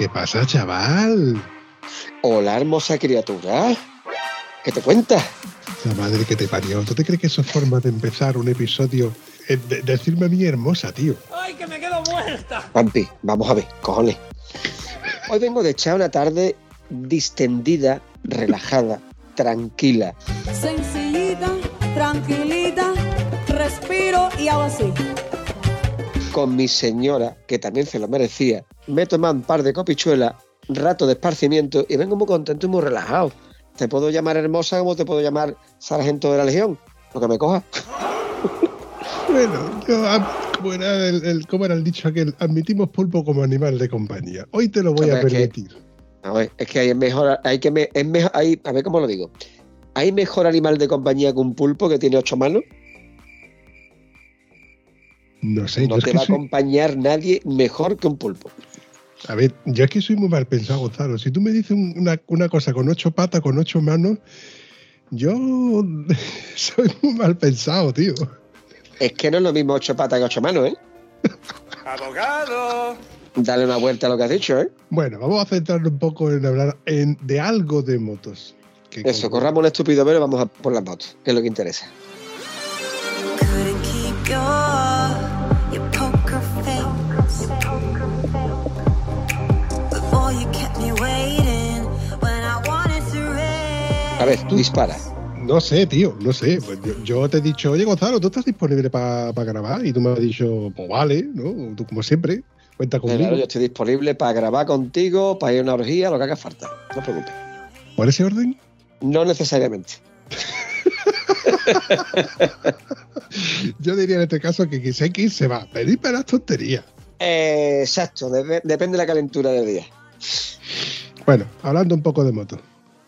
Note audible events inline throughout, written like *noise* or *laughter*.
¿Qué pasa, chaval? Hola, hermosa criatura. ¿Qué te cuentas? La madre que te parió. ¿Tú te crees que eso es forma de empezar un episodio? Eh, de- decirme a mí hermosa, tío. ¡Ay, que me quedo muerta! Pampi, vamos a ver, cojones. Hoy vengo de echar una tarde distendida, relajada, tranquila. Sencillita, tranquilita, respiro y hago así. Con mi señora, que también se lo merecía. Me he tomado un par de copichuelas, rato de esparcimiento y vengo muy contento y muy relajado. Te puedo llamar hermosa como te puedo llamar sargento de la legión. Lo que me coja. Bueno, yo, ah, ¿cómo, era el, el- era el dicho aquel? Admitimos pulpo como animal de compañía. Hoy te lo voy a es que- permitir. A ver, es que hay mejor, hay que me- es mejor, hay, a ver cómo lo digo. ¿Hay mejor animal de compañía que un pulpo que tiene ocho manos? No sé, yo No es te que va a acompañar nadie mejor que un pulpo. A ver, yo es que soy muy mal pensado, Gonzalo. Si tú me dices un- una, una cosa con ocho patas, con ocho manos, yo *laughs* soy muy mal pensado, tío. Es que no es lo mismo ocho patas que ocho manos, ¿eh? *laughs* ¡Abogado! Dale una vuelta a lo que has dicho, ¿eh? Bueno, vamos a centrarnos un poco en hablar en- de algo de motos. Que Eso, como- corramos el estúpido pero vamos a por las motos, que es lo que interesa. A ver, tú dispara. No sé, tío, no sé. Pues yo, yo te he dicho, oye, Gonzalo, ¿tú estás disponible para grabar? Y tú me has dicho, pues vale, ¿no? Tú como siempre, cuenta conmigo. Claro, yo estoy disponible para grabar contigo, para ir a una orgía, lo que haga falta. No te preocupes. ¿Por ese orden? No necesariamente. *laughs* Yo diría en este caso que hay que se va. Pedir para las tonterías. Eh, exacto, depende de la calentura del día. Bueno, hablando un poco de motos.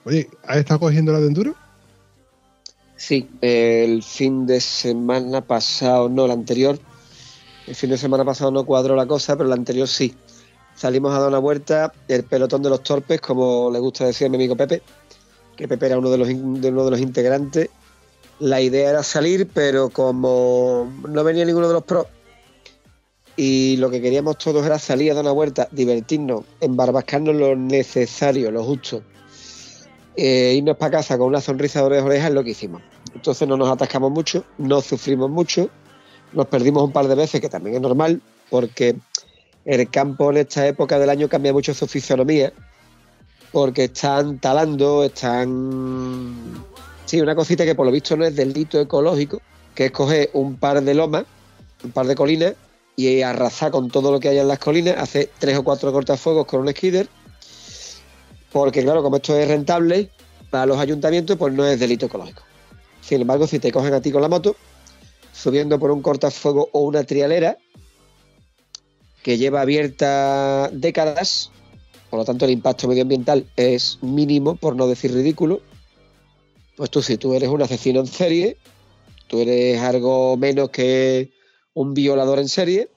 Oye, ¿has estado cogiendo la de enduro? Sí, el fin de semana pasado, no, el anterior. El fin de semana pasado no cuadró la cosa, pero el anterior sí. Salimos a dar una vuelta, el pelotón de los torpes, como le gusta decir a mi amigo Pepe, que Pepe era uno de los, de uno de los integrantes. La idea era salir, pero como no venía ninguno de los pros, y lo que queríamos todos era salir a dar una vuelta, divertirnos, embarbascarnos lo necesario, lo justo, eh, irnos para casa con una sonrisa de oreja a oreja es lo que hicimos. Entonces no nos atascamos mucho, no sufrimos mucho, nos perdimos un par de veces, que también es normal, porque el campo en esta época del año cambia mucho su fisonomía, porque están talando, están... Sí, una cosita que por lo visto no es delito ecológico, que es coger un par de lomas, un par de colinas, y arrasar con todo lo que hay en las colinas, hacer tres o cuatro cortafuegos con un skidder, porque claro, como esto es rentable para los ayuntamientos, pues no es delito ecológico. Sin embargo, si te cogen a ti con la moto, subiendo por un cortafuego o una trialera que lleva abierta décadas, por lo tanto el impacto medioambiental es mínimo, por no decir ridículo, pues tú si tú eres un asesino en serie, tú eres algo menos que un violador en serie,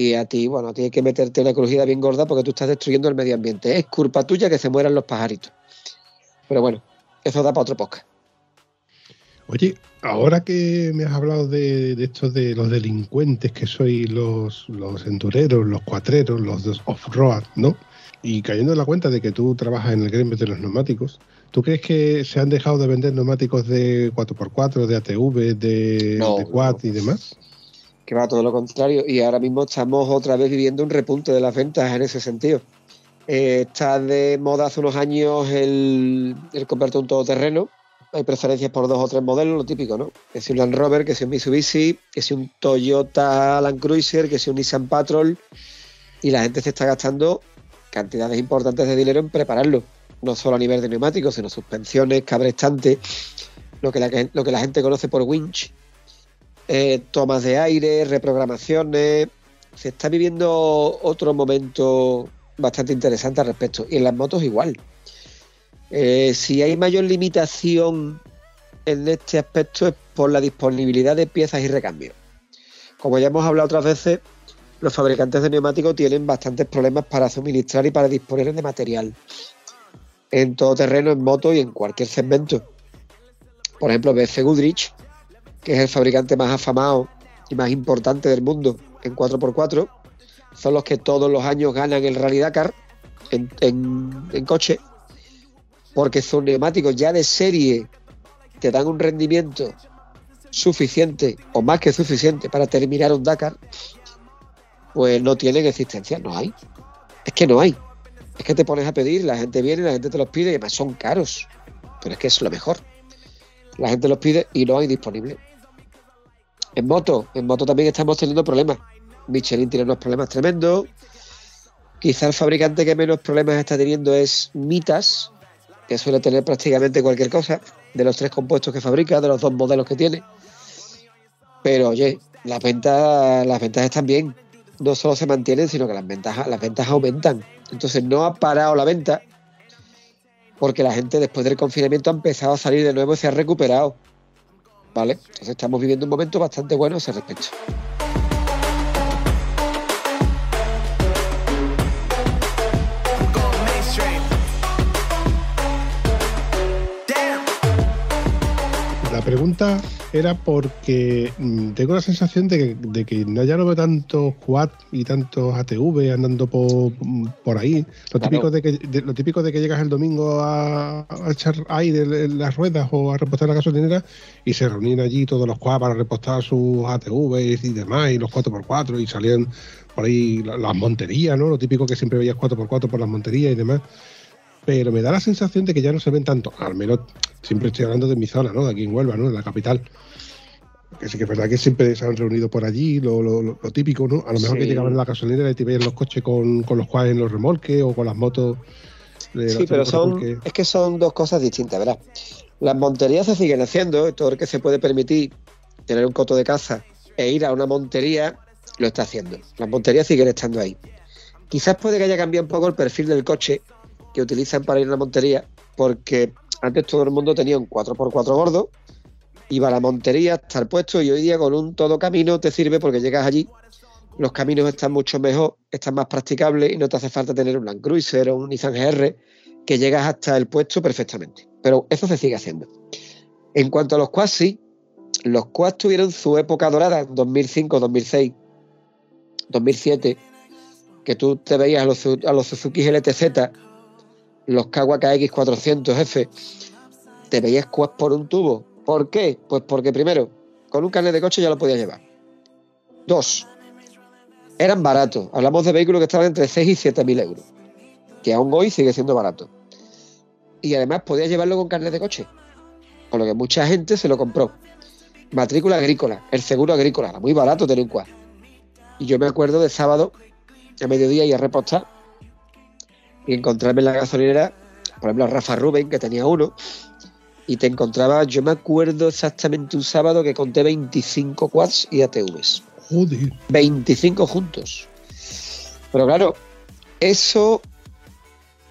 y a ti, bueno, tienes que meterte una crujida bien gorda porque tú estás destruyendo el medio ambiente. Es culpa tuya que se mueran los pajaritos. Pero bueno, eso da para otro podcast. Oye, ahora que me has hablado de, de esto de los delincuentes que sois los, los endureros, los cuatreros, los off-road, ¿no? Y cayendo en la cuenta de que tú trabajas en el gremio de los neumáticos, ¿tú crees que se han dejado de vender neumáticos de 4x4, de ATV, de, No, de quad no. y demás? Que va todo lo contrario y ahora mismo estamos otra vez viviendo un repunte de las ventas en ese sentido. Eh, está de moda hace unos años el, el comprarte un todoterreno. Hay preferencias por dos o tres modelos, lo típico, ¿no? Que si un Land Rover, que si un Mitsubishi, que si un Toyota Land Cruiser, que si un Nissan Patrol. Y la gente se está gastando cantidades importantes de dinero en prepararlo. No solo a nivel de neumáticos, sino suspensiones, cabrestantes, lo lo que la gente conoce por winch, eh, tomas de aire, reprogramaciones, se está viviendo otro momento bastante interesante al respecto. Y en las motos igual. Eh, si hay mayor limitación en este aspecto es por la disponibilidad de piezas y recambios. Como ya hemos hablado otras veces, los fabricantes de neumáticos tienen bastantes problemas para suministrar y para disponer de material. En todo terreno, en moto y en cualquier segmento. Por ejemplo, BF Goodrich, que es el fabricante más afamado y más importante del mundo en 4x4, son los que todos los años ganan el Rally Dakar en, en- coche, porque sus neumáticos ya de serie te dan un rendimiento suficiente o más que suficiente para terminar un Dakar, pues no tienen existencia, no hay. Es que no hay. Es que te pones a pedir, la gente viene, la gente te los pide y además son caros, pero es que es lo mejor. La gente los pide y no hay disponible. En moto, en moto también estamos teniendo problemas. Michelin tiene unos problemas tremendos. Quizá el fabricante que menos problemas está teniendo es Mitas, que suele tener prácticamente cualquier cosa de los tres compuestos que fabrica, de los dos modelos que tiene. Pero oye, las ventas, las ventas están bien. No solo se mantienen, sino que las ventas, las ventas aumentan. Entonces no ha parado la venta porque la gente después del confinamiento ha empezado a salir de nuevo y se ha recuperado. ¿Vale? Entonces estamos viviendo un momento bastante bueno a ese respecto. La pregunta era porque mm, tengo la sensación de que, de que ya no veo tantos quad y tantos ATV andando por, por ahí. Lo Claro. típico, de que, de- lo típico de que llegas el domingo a, a echar aire en las ruedas o a repostar la gasolinera y se reunían allí todos los quad para repostar sus ATVs y demás, y los 4x4 y salían por ahí la- las monterías, ¿no? Lo típico que siempre veías 4x4 por las monterías y demás pero me da la sensación de que ya no se ven tanto, al menos siempre estoy hablando de mi zona, ¿no? De aquí en Huelva, ¿no? De la capital. Que sí que es verdad que siempre se han reunido por allí, lo, lo- lo- lo típico, ¿no? A lo mejor Sí. que llegaban a la gasolinera y te veían los coches con, con los cuales en los remolques o con las motos. Sí, pero son, es que son dos cosas distintas, ¿verdad? Las monterías se siguen haciendo, todo el que se puede permitir tener un coto de caza e ir a una montería lo está haciendo. Las monterías siguen estando ahí. Quizás puede que haya cambiado un poco el perfil del coche que utilizan para ir a la montería, porque antes todo el mundo tenía un 4x4 gordo, iba a la montería, estar puesto y hoy día con un todo camino te sirve porque llegas allí, los caminos están mucho mejor, están más practicables y no te hace falta tener un Land Cruiser o un Nissan GR que llegas hasta el puesto perfectamente. Pero eso se sigue haciendo. En cuanto a los quads, sí, los quads tuvieron su época dorada en 2005, 2006, 2007, que tú te veías a los, a los Suzuki LTZ, los Kawasaki X400F, te veías quads por un tubo. ¿Por qué? Pues porque primero, con un carnet de coche ya lo podías llevar. Dos, eran baratos. Hablamos de vehículos que estaban entre 6 y 7 mil euros, que aún hoy sigue siendo barato. Y además podías llevarlo con carnet de coche, con lo que mucha gente se lo compró. Matrícula agrícola, el seguro agrícola, muy barato tener un quad. Y yo me acuerdo de sábado, a mediodía, ir a repostar y encontrarme en la gasolinera, por ejemplo, a Rafa Rubén, que tenía uno, y te encontraba, yo me acuerdo exactamente un sábado que conté 25 quads y ATVs. Joder. 25 juntos. Pero claro, eso,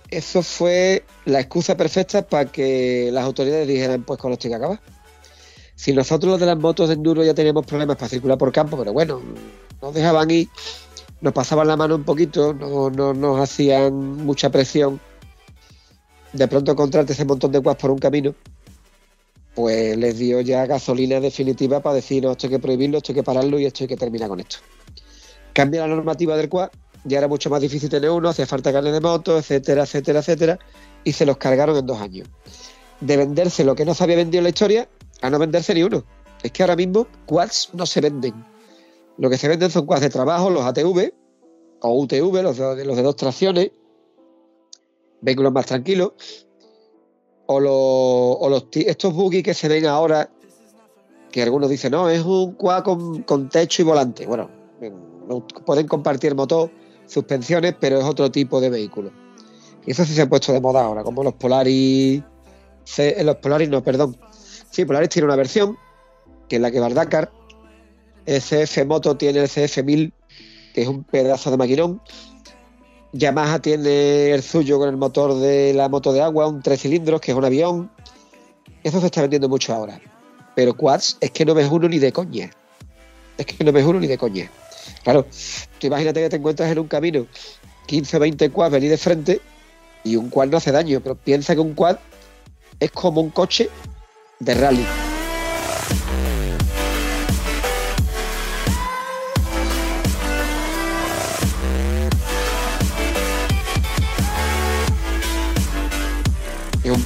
eso fue la excusa perfecta para que las autoridades dijeran, pues con esto hay que acabar. Si nosotros los de las motos de enduro ya teníamos problemas para circular por campo, pero bueno, nos dejaban ir, nos pasaban la mano un poquito, no, no nos hacían mucha presión. De pronto encontrarte ese montón de quads por un camino, pues les dio ya gasolina definitiva para decir, no, esto hay que prohibirlo, esto hay que pararlo y esto hay que terminar con esto. Cambia la normativa del quad, ya era mucho más difícil tener uno, hacía falta carne de moto, etcétera, etcétera, etcétera, y se los cargaron en dos años. De venderse lo que no se había vendido en la historia, a no venderse ni uno. Es que ahora mismo quads no se venden. Lo que se venden son quads de trabajo, los ATV o UTV, los de, dos tracciones, vehículos más tranquilos, o los, o los estos buggy que se ven ahora, que algunos dicen, no, es un quad con, techo y volante. Bueno, no- pueden compartir motor, suspensiones, pero es otro tipo de vehículo. Y eso sí se ha puesto de moda ahora, como los Polaris. Eh, los Polaris, no, perdón. Sí, Polaris tiene una versión, que es la que va al Dakar. El CF Moto tiene el CF1000, que es un pedazo de maquinón. Yamaha tiene el suyo con el motor de la moto de agua, un tres cilindros, que es un avión. Eso se está vendiendo mucho ahora. Pero quads es que no ves uno ni de coña. Es que no ves uno ni de coña. Claro, tú imagínate que te encuentras en un camino 15 o 20 quads venir de frente y un quad no hace daño, pero piensa que un quad es como un coche de rally.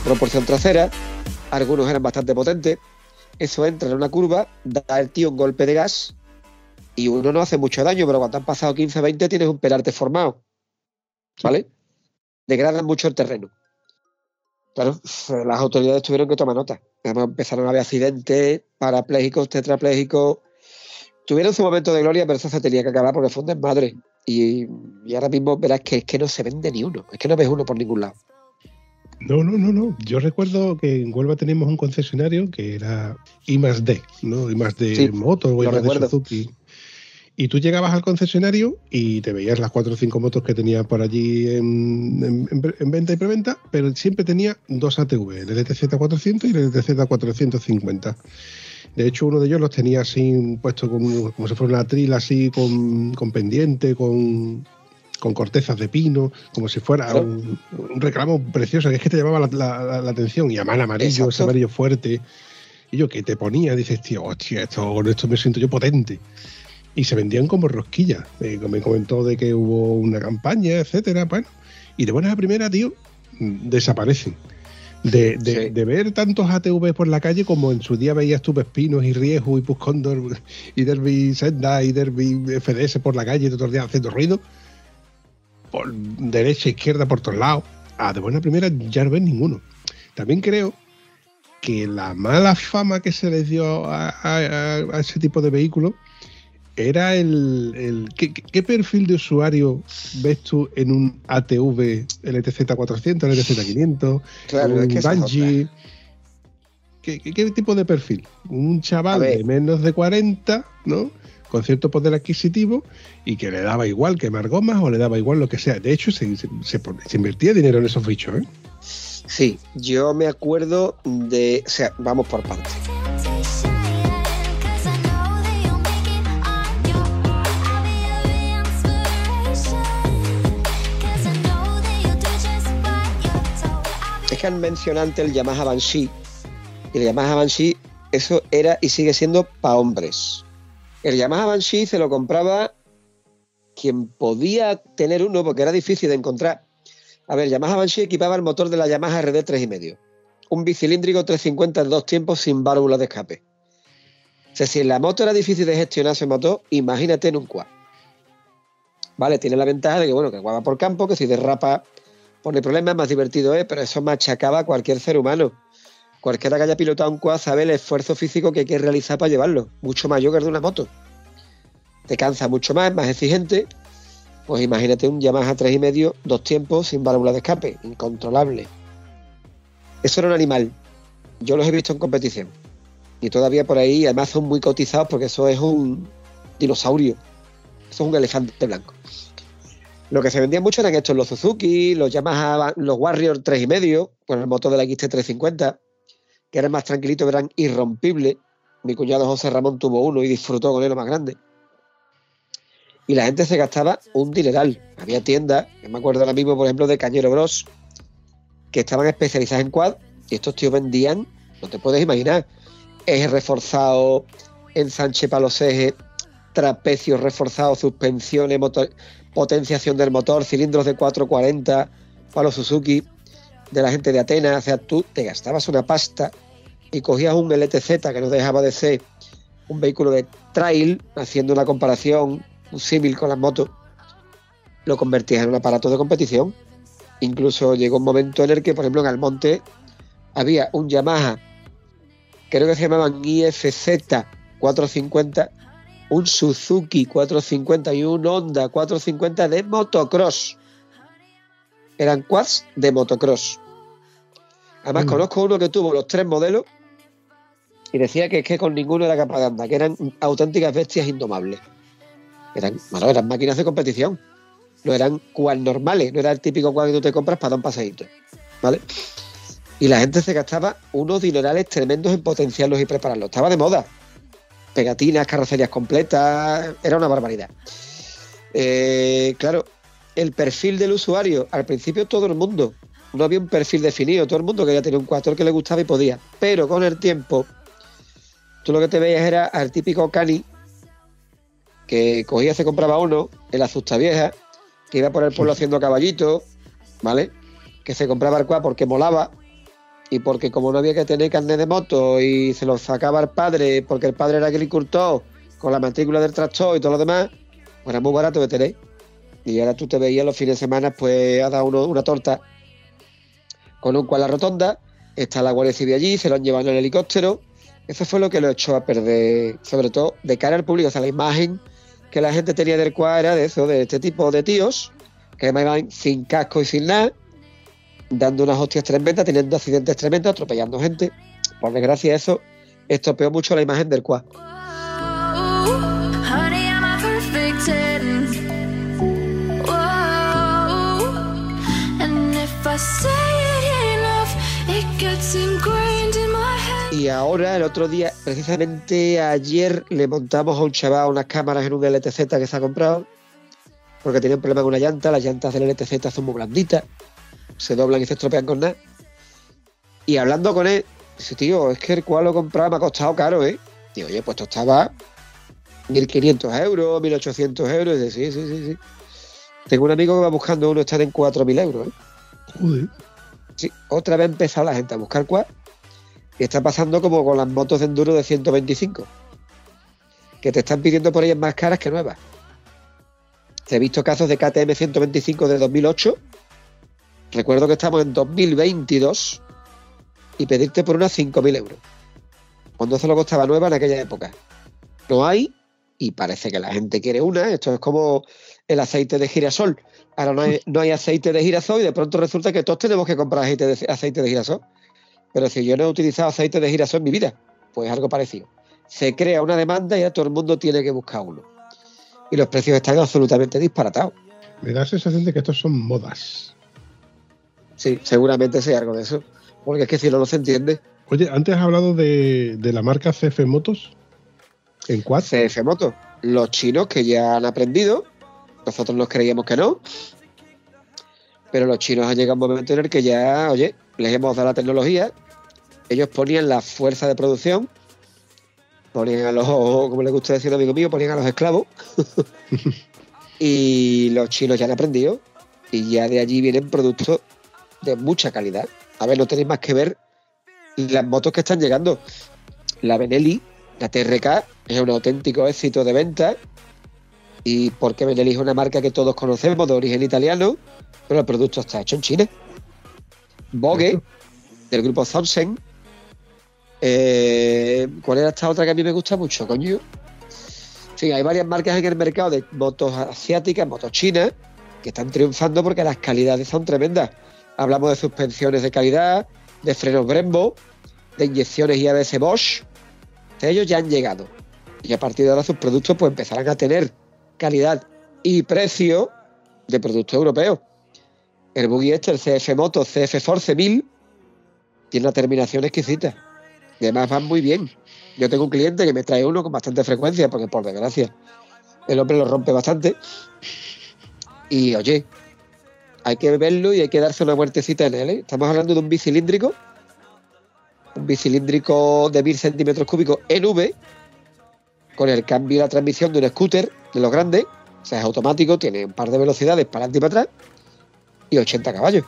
Proporción trasera, algunos eran bastante potentes. Eso entra en una curva, da el tío un golpe de gas y uno no hace mucho daño, pero cuando han pasado 15 20 tienes un perarte formado. ¿Vale? Degradan mucho el terreno. Claro, las autoridades tuvieron que tomar nota. Además, empezaron a haber accidentes, parapléjicos, tetraplégicos. Tuvieron su momento de gloria, pero eso se tenía que acabar porque fue un desmadre. Y, y ahora mismo verás que es que no se vende ni uno. Es que no ves uno por ningún lado. No, no, no, no. Yo recuerdo que en Huelva teníamos un concesionario que era I más D, ¿no? I más D Sí, motos o I más D recuerdo. Suzuki. Y tú llegabas al concesionario y te veías las cuatro o cinco motos que tenía por allí en, en- en- en venta y preventa, pero siempre tenía dos ATV, el LTZ 400 y el LTZ 450. De hecho, uno de ellos los tenía así puesto como, como si fuera una trila así con, con pendiente, con, con cortezas de pino, como si fuera Claro. un, un reclamo precioso, que es que te llamaba la, la- atención. Y el amarillo, ese amarillo fuerte. Y yo que te ponía, dices, tío, hostia, esto, con esto me siento yo potente. Y se vendían como rosquillas. Eh, me comentó de que hubo una campaña, etcétera. Bueno, y de buenas a primera, tío, mm, desaparecen. De, de- Sí. de ver tantos ATV por la calle como en su día veías tú Pespinos y Riesgo y Puscondor y Derby Senda y Derby FDS por la calle todos los días haciendo ruido, por derecha, izquierda, por todos lados. Ah, de buena primera ya no ves ninguno. También creo que la mala fama que se les dio a, a- a ese tipo de vehículos era el, el- ¿qué, qué perfil de usuario ves tú en un ATV LTZ 400, LTZ 500, Claro, un es que? ¿Qué, qué, tipo de perfil? Un chaval de menos de 40, ¿no? Con cierto poder adquisitivo y que le daba igual quemar gomas o le daba igual lo que sea. De hecho, se, se- invertía dinero en esos bichos, ¿eh? Sí, yo me acuerdo de. O sea, vamos por partes. Es que han mencionado antes el Yamaha Banshee. Y el Yamaha Banshee, eso era y sigue siendo para hombres. El Yamaha Banshee se lo compraba quien podía tener uno, porque era difícil de encontrar. A ver, Yamaha Banshee equipaba el motor de la Yamaha RD 3,5. Un bicilíndrico 350 en dos tiempos sin válvula de escape. O sea, si en la moto era difícil de gestionar ese motor, imagínate en un quad. Vale, tiene la ventaja de que, bueno, que el quad va por campo, que si derrapa pone problemas, más divertido es, pero eso machacaba a cualquier ser humano. Cualquiera que haya pilotado un quad sabe el esfuerzo físico que hay que realizar para llevarlo, mucho mayor que el de una moto. Te cansa mucho más, es más exigente. Pues imagínate un Yamaha 3,5, dos tiempos, sin válvula de escape, incontrolable. Eso era un animal. Yo los he visto en competición. Y todavía por ahí, además son muy cotizados porque eso es un dinosaurio. Eso es un elefante blanco. Lo que se vendía mucho eran estos, los Suzuki, los Yamaha, los Warrior 3,5, con el motor de la XT350, que eran más tranquilitos, eran irrompibles. Mi cuñado José Ramón tuvo uno y disfrutó con él lo más grande. Y la gente se gastaba un dineral. Había tiendas, yo me acuerdo ahora mismo, por ejemplo, de Cañero Bros, que estaban especializadas en quad, y estos tíos vendían, no te puedes imaginar, eje reforzado, ensanche para los ejes, trapecios reforzados, suspensiones, motor- potenciación del motor, cilindros de 440 para los Suzuki, de la gente de Atenas. O sea, tú te gastabas una pasta y cogías un LTZ que no dejaba de ser un vehículo de trail, haciendo una comparación, un símil con las motos, lo convertías en un aparato de competición. Incluso llegó un momento en el que, por ejemplo, en Almonte había un Yamaha, creo que se llamaban IFZ 450, un Suzuki 450 y un Honda 450 de motocross. Eran quads de motocross. Además, Mm. conozco uno que tuvo los tres modelos y decía que es que con ninguno era capaz de andar, que eran auténticas bestias indomables. Eran, bueno, eran máquinas de competición. No eran quad normales, no era el típico quad que tú te compras para dar un paseíto. ¿Vale? Y la gente se gastaba unos dinerales tremendos en potenciarlos y prepararlos. Estaba de moda. Pegatinas, carrocerías completas, era una barbaridad. Eh, claro, el perfil del usuario, al principio todo el mundo, no había un perfil definido, todo el mundo quería tener un 4 que le gustaba y podía. Pero con el tiempo, tú lo que te veías era al típico cani que cogía, se compraba uno, el asusta vieja, que iba por el pueblo haciendo caballito, ¿vale? Que se compraba el cuá porque molaba y porque como no había que tener carnet de moto y se lo sacaba el padre porque el padre era agricultor con la matrícula del tractor y todo lo demás, pues era muy barato de tener. Y ahora tú te veías los fines de semana, pues ha dado uno, una torta con un cual la rotonda, está la Guardia Civil allí, se lo han llevado en el helicóptero. Eso fue lo que lo echó a perder, sobre todo de cara al público. O sea, la imagen que la gente tenía del cual era de eso, de este tipo de tíos, que además iban sin casco y sin nada, dando unas hostias tremendas, teniendo accidentes tremendos, atropellando gente. Por desgracia, eso estropeó mucho la imagen del cual. Y ahora, el otro día, precisamente ayer, le montamos a un chaval unas cámaras en un LTZ que se ha comprado, porque tenía un problema con una llanta. Las llantas del LTZ son muy blanditas, se doblan y se estropean con nada. Y hablando con él, dice, tío, es que el cual lo compraba me ha costado caro, ¿eh? Digo, oye, pues esto estaba 1.500 euros, 1.800 euros. Y dice, sí, sí, sí, sí. Tengo un amigo que va buscando uno, están en 4.000 euros, ¿eh? Joder. Sí, otra vez ha empezado la gente a buscar quad y está pasando como con las motos de enduro de 125, que te están pidiendo por ellas más caras que nuevas. He visto casos de KTM 125 de 2008. Recuerdo que estamos en 2022 y pedirte por unas 5.000 euros. Cuando eso lo costaba nueva en aquella época. No hay y parece que la gente quiere una. Esto es como el aceite de girasol. Ahora no hay, no hay aceite de girasol y de pronto resulta que todos tenemos que comprar aceite de girasol. Pero si yo no he utilizado aceite de girasol en mi vida, pues algo parecido. Se crea una demanda y ahora todo el mundo tiene que buscar uno. Y los precios están absolutamente disparatados. Me da la sensación de que estos son modas. Sí, seguramente sea algo de eso. Porque es que si no, no se entiende. Oye, antes has hablado de, de la marca CF Motos. ¿En cuál? CF Moto. Los chinos que ya han aprendido, nosotros nos creíamos que no, pero los chinos han llegado a un momento en el que ya, oye, les hemos dado la tecnología, ellos ponían la fuerza de producción, ponían a los, como le gusta decir amigo mío, ponían a los esclavos, *laughs* y los chinos ya han aprendido, y ya de allí vienen productos de mucha calidad. A ver, no tenéis más que ver las motos que están llegando. La Benelli, la TRK, es un auténtico éxito de venta. Y porque Benelli es una marca que todos conocemos de origen italiano, pero el producto está hecho en China. Vogue, del grupo Thompson. Eh, ¿Cuál era esta otra que a mí me gusta mucho, coño? Sí, hay varias marcas en el mercado de motos asiáticas, motos chinas, que están triunfando porque las calidades son tremendas. Hablamos de suspensiones de calidad, de frenos Brembo, de inyecciones y ABS Bosch. Ellos ya han llegado. Y a partir de ahora sus productos pues empezarán a tener calidad y precio de productos europeos. El buggy este, el CF Moto CF Force 1000, tiene una terminación exquisita. Y además van muy bien. Yo tengo un cliente que me trae uno con bastante frecuencia, porque por desgracia el hombre lo rompe bastante. Y oye, hay que verlo y hay que darse una muertecita en él. ¿eh? Estamos hablando de un bicilíndrico, un bicilíndrico de 1000 centímetros cúbicos en V, con el cambio de la transmisión de un scooter de los grandes, o sea, es automático, tiene un par de velocidades para adelante y para atrás, y 80 caballos.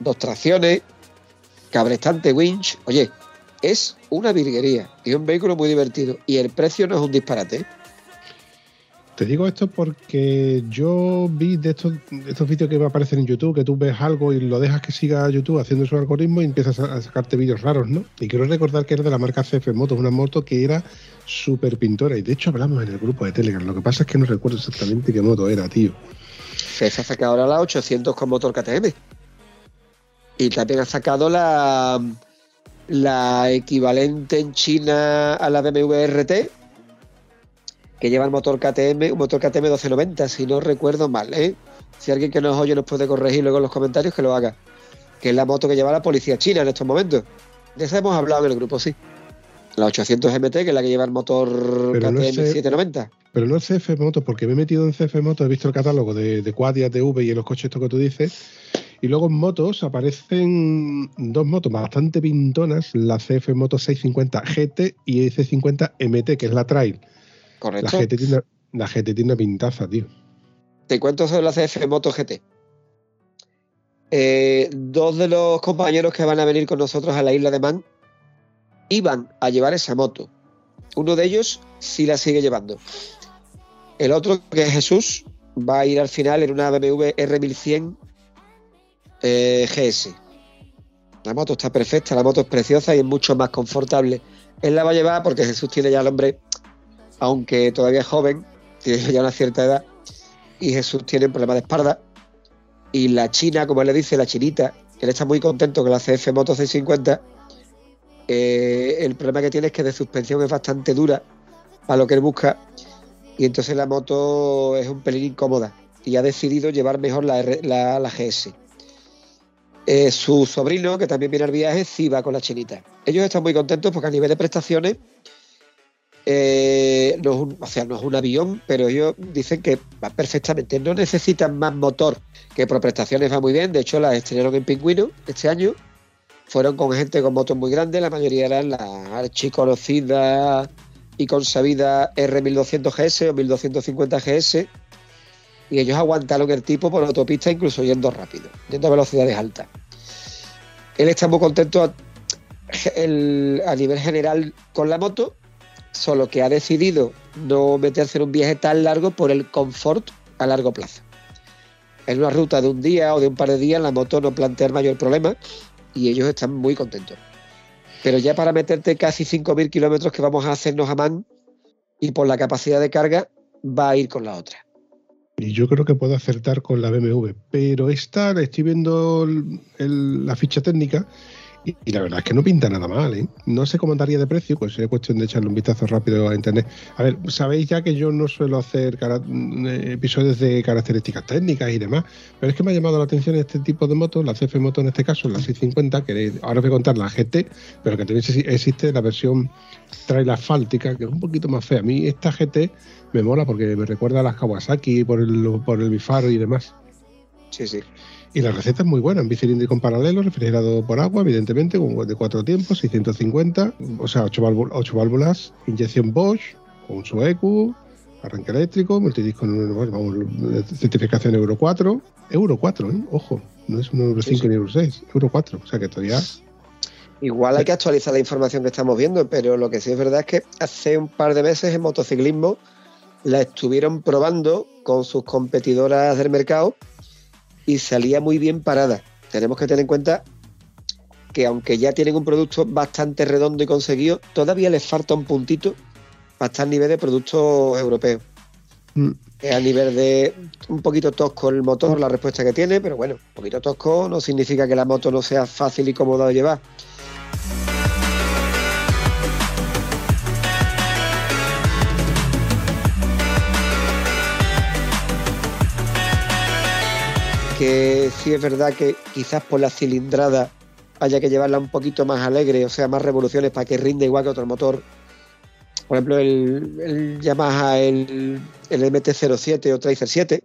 Dos tracciones, cabrestante winch. Oye, es una virguería y un vehículo muy divertido. Y el precio no es un disparate. Te digo esto porque yo vi de estos, estos vídeos que me aparecen en YouTube, que tú ves algo y lo dejas que siga YouTube haciendo su algoritmo y empiezas a, sacarte vídeos raros, ¿no? Y quiero recordar que era de la marca CF Motos, una moto que era súper pintora. Y de hecho hablamos en el grupo de Telegram. Lo que pasa es que no recuerdo exactamente qué moto era, tío. Se ha sacado ahora la 800 con motor KTM. Y también ha sacado la, la equivalente en China a la BMW RT, que lleva el motor KTM, un motor KTM 1290, si no recuerdo mal, ¿eh? Si alguien que nos oye nos puede corregir luego en los comentarios, que lo haga. Que es la moto que lleva la policía china en estos momentos. De esa hemos hablado en el grupo, sí. La 800 MT, que es la que lleva el motor Pero KTM no eh, 790. Pero no es CF Moto, porque me he metido en CF Moto, he visto el catálogo de, de Quad y ATV y en los coches estos que tú dices. Y luego en motos aparecen dos motos bastante pintonas, la CF Moto 650 GT y el C50 MT, que es la Trail. La Correcto. GT, tiene, la GT tiene una pintaza, tío. Te cuento sobre la CF Moto GT. Eh, dos de los compañeros que van a venir con nosotros a la isla de Man iban a llevar esa moto. Uno de ellos sí la sigue llevando. El otro, que es Jesús, va a ir al final en una BMW R1100 eh, GS. La moto está perfecta, la moto es preciosa y es mucho más confortable. Él la va a llevar porque Jesús tiene ya el hombre, aunque todavía es joven, tiene ya una cierta edad, y Jesús tiene un problema de espalda. Y la china, como él le dice, la chinita, él está muy contento con la CF Moto 650. eh, el problema que tiene es que de suspensión es bastante dura a lo que él busca. Y entonces la moto es un pelín incómoda. Y ha decidido llevar mejor la, R- la, GS. Eh, su sobrino, que también viene al viaje, sí va con la chinita. Ellos están muy contentos porque a nivel de prestaciones eh, no, es un, o sea, no es un avión, pero ellos dicen que va perfectamente. No necesitan más motor, que por prestaciones va muy bien. De hecho, las estrenaron en Pingüino este año. Fueron con gente con motos muy grandes, la mayoría eran la archiconocida y consabida R1200 GS o 1250 GS. Y ellos aguantaron el tipo por autopista, incluso yendo rápido, yendo a velocidades altas. Él está muy contento a nivel general con la moto, solo que ha decidido no meterse en un viaje tan largo por el confort a largo plazo. En una ruta de un día o de un par de días la moto no plantea el mayor problema y ellos están muy contentos. Pero ya para meterte casi 5.000 kilómetros que vamos a hacernos a Man y por la capacidad de carga va a ir con la otra. Y yo creo que puedo acertar con la BMW. Pero esta, estoy viendo la ficha técnica y, la verdad es que no pinta nada mal. ¿eh? No sé cómo andaría de precio, pues sería cuestión de echarle un vistazo rápido a internet. A ver, sabéis ya que yo no suelo hacer eh, episodios de características técnicas y demás, pero es que me ha llamado la atención este tipo de motos, la CF Moto en este caso, la 650, que ahora os voy a contar la GT, pero que también exi- existe la versión trail asfáltica, que es un poquito más fea. A mí esta GT me mola porque me recuerda a las Kawasaki por el, por el bifaro y demás. Sí, sí. Y la receta es muy buena, en bicilíndrico en paralelo, refrigerado por agua, evidentemente, con de cuatro tiempos, 650, o sea, ocho, válvul- ocho válvulas, inyección Bosch, con su EQ, arranque eléctrico, multidisco, vamos, certificación Euro 4, Euro 4, ¿eh? ojo, no es un Euro Sí, 5 sí. ni Euro 6, Euro 4, o sea que todavía Igual hay que actualizar la información que estamos viendo, pero lo que sí es verdad es que hace un par de meses en motociclismo la estuvieron probando con sus competidoras del mercado y salía muy bien parada. Tenemos que tener en cuenta que aunque ya tienen un producto bastante redondo y conseguido, todavía les falta un puntito para estar a nivel de producto europeo. Mm. A nivel de un poquito tosco el motor, la respuesta que tiene, pero bueno, un poquito tosco no significa que la moto no sea fácil y cómoda de llevar. Que sí es verdad que quizás por la cilindrada haya que llevarla un poquito más alegre, o sea, más revoluciones para que rinde igual que otro motor. Por ejemplo, el, el Yamaha, el, el MT-07 o Tracer 7,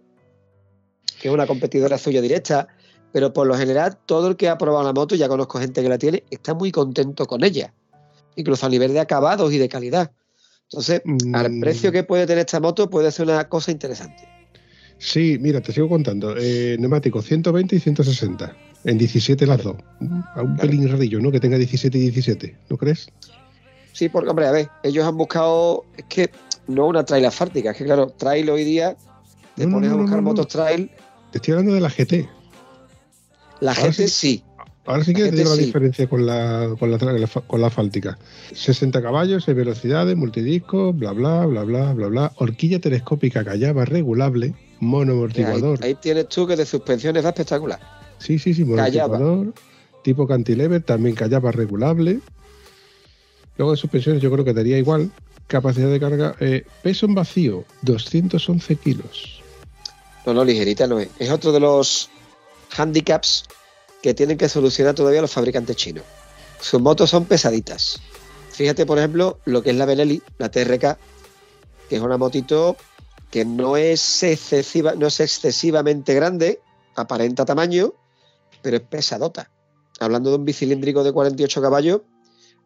que es una competidora suya directa, pero por lo general todo el que ha probado la moto, ya conozco gente que la tiene, está muy contento con ella, incluso a nivel de acabados y de calidad. Entonces, al Mm. precio que puede tener esta moto puede ser una cosa interesante. Sí, mira, te sigo contando. Eh, neumáticos 120 y 160. En 17 las dos. A un pelín rarillo, ¿no? Que tenga 17 y 17, ¿no crees? Sí, porque, hombre, a ver, ellos han buscado, es que no una trail asfáltica, es que claro, trail hoy día, te No, pones no, a buscar motos trail, Te estoy hablando de la GT. la Ahora gente sí. sí. Ahora sí que La te digo la GT diferencia con la, con la, con la asfáltica. 60 caballos, 6 velocidades, multidisco, bla, bla, bla, bla, bla, bla. Horquilla telescópica callaba regulable, mono Ahí, amortiguador. ahí tienes tú que de suspensiones va espectacular. Sí, sí, sí, mono Callaba. amortiguador. Tipo cantilever, también callaba regulable. Luego de suspensiones yo creo que daría igual. capacidad de carga, eh, peso en vacío, 211 kilos. No, no, ligerita no es. Es otro de los handicaps que tienen que solucionar todavía los fabricantes chinos. Sus motos son pesaditas. Fíjate, por ejemplo, lo que es la Benelli, la TRK, que es una motito que no es, excesiva, no es excesivamente grande, aparenta tamaño, pero es pesadota. Hablando de un bicilíndrico de 48 caballos,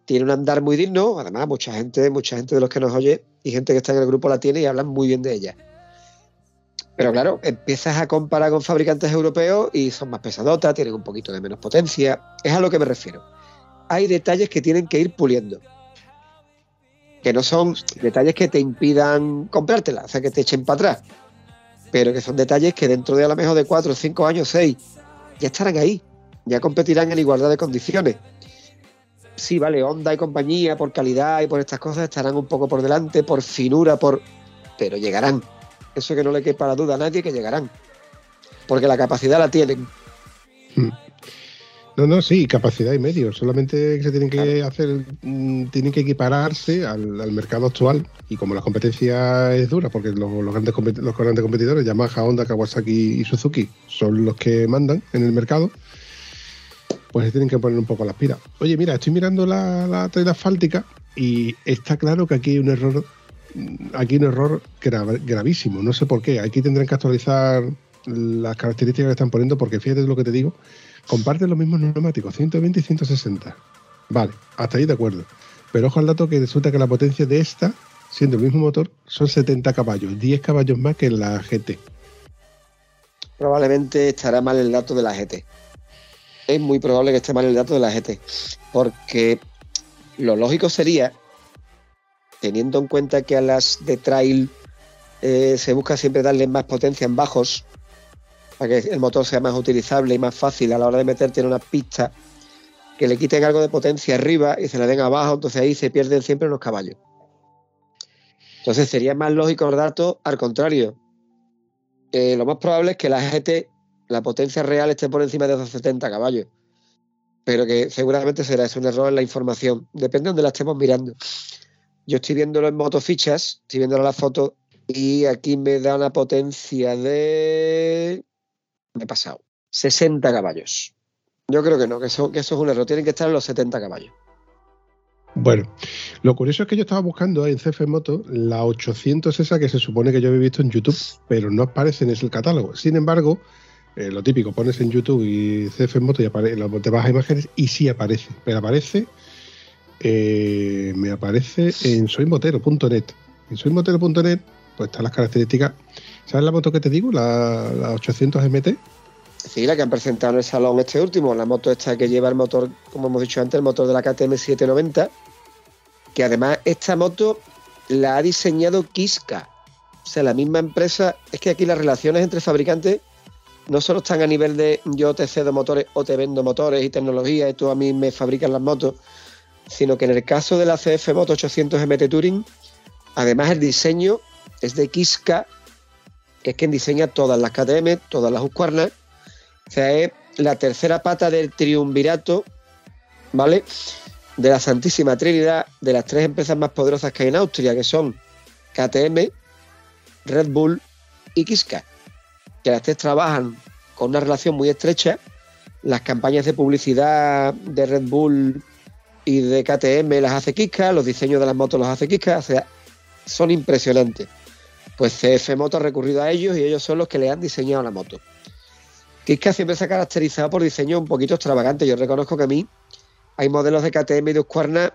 tiene un andar muy digno. Además, mucha gente, mucha gente de los que nos oye y gente que está en el grupo la tiene y hablan muy bien de ella. Pero claro, empiezas a comparar con fabricantes europeos y son más pesadotas, tienen un poquito de menos potencia. Es a lo que me refiero. Hay detalles que tienen que ir puliendo. Que no son detalles que te impidan comprártela, o sea, que te echen para atrás. Pero que son detalles que dentro de a lo mejor de 4, 5 años, 6, ya estarán ahí. Ya competirán en igualdad de condiciones. Sí, vale, Honda y compañía, por calidad y por estas cosas, estarán un poco por delante, por finura, por. Pero llegarán. Eso que no le quepa la duda a nadie que llegarán. Porque la capacidad la tienen. No, no, sí, capacidad y medios. Solamente se tienen que hacer, mm, tienen que equipararse al, al mercado actual. Y como la competencia es dura, porque los, los grandes, competi- los grandes competidores, Yamaha, Honda, Kawasaki y Suzuki, son los que mandan en el mercado, pues se tienen que poner un poco las pilas. Oye, mira, estoy mirando la, la traila asfáltica y está claro que aquí hay un error, mm, aquí hay un error gra- gravísimo. No sé por qué. Aquí tendrán que actualizar las características que están poniendo, porque fíjate lo que te digo, comparten los mismos neumáticos, 120 y 160. Vale, hasta ahí de acuerdo. Pero ojo al dato que resulta que la potencia de esta, siendo el mismo motor, son 70 caballos, 10 caballos más que la GT. Probablemente estará mal el dato de la GT. Es muy probable que esté mal el dato de la GT. Porque lo lógico sería, teniendo en cuenta que a las de trail eh, se busca siempre darle más potencia en bajos, para que el motor sea más utilizable y más fácil a la hora de meterte en una pista, que le quiten algo de potencia arriba y se la den abajo, entonces ahí se pierden siempre los caballos. Entonces sería más lógico el dato al contrario. Eh, lo más probable es que la GT, la potencia real, esté por encima de esos 70 caballos. Pero que seguramente será es un error en la información. Depende de donde la estemos mirando. Yo estoy viéndolo en motofichas, estoy viendo la foto y aquí me da una potencia de. Me he pasado. 60 caballos. Yo creo que no, que eso, que eso es un error. Tienen que estar en los 70 caballos. Bueno, lo curioso es que yo estaba buscando en CF Moto la 800 esa que se supone que yo había visto en YouTube, pero no aparece en ese catálogo. Sin embargo, eh, lo típico, pones en YouTube y CF Moto y apare- te a imágenes y sí aparece, pero aparece, eh, me aparece en soymotero.net. En soymotero.net pues están las características. ¿Sabes la moto que te digo? La, la 800 MT. Sí, la que han presentado en el salón este último, la moto esta que lleva el motor, como hemos dicho antes, el motor de la KTM 790, que además esta moto la ha diseñado Kiska. O sea, la misma empresa, es que aquí las relaciones entre fabricantes no solo están a nivel de yo te cedo motores o te vendo motores y tecnología y tú a mí me fabricas las motos, sino que en el caso de la CF Moto 800 MT Touring, además el diseño es de Kiska, que es quien diseña todas las KTM, todas las Husqvarna, o sea, es la tercera pata del triunvirato, ¿vale? De la Santísima Trinidad, de las tres empresas más poderosas que hay en Austria, que son KTM, Red Bull y Kiska. Que las tres trabajan con una relación muy estrecha. Las campañas de publicidad de Red Bull y de KTM las hace Kiska, los diseños de las motos los hace Kiska, o sea, son impresionantes. Pues CF Moto ha recurrido a ellos y ellos son los que le han diseñado la moto. Kiska siempre se ha caracterizado por diseño un poquito extravagante. Yo reconozco que a mí hay modelos de KTM y de Husqvarna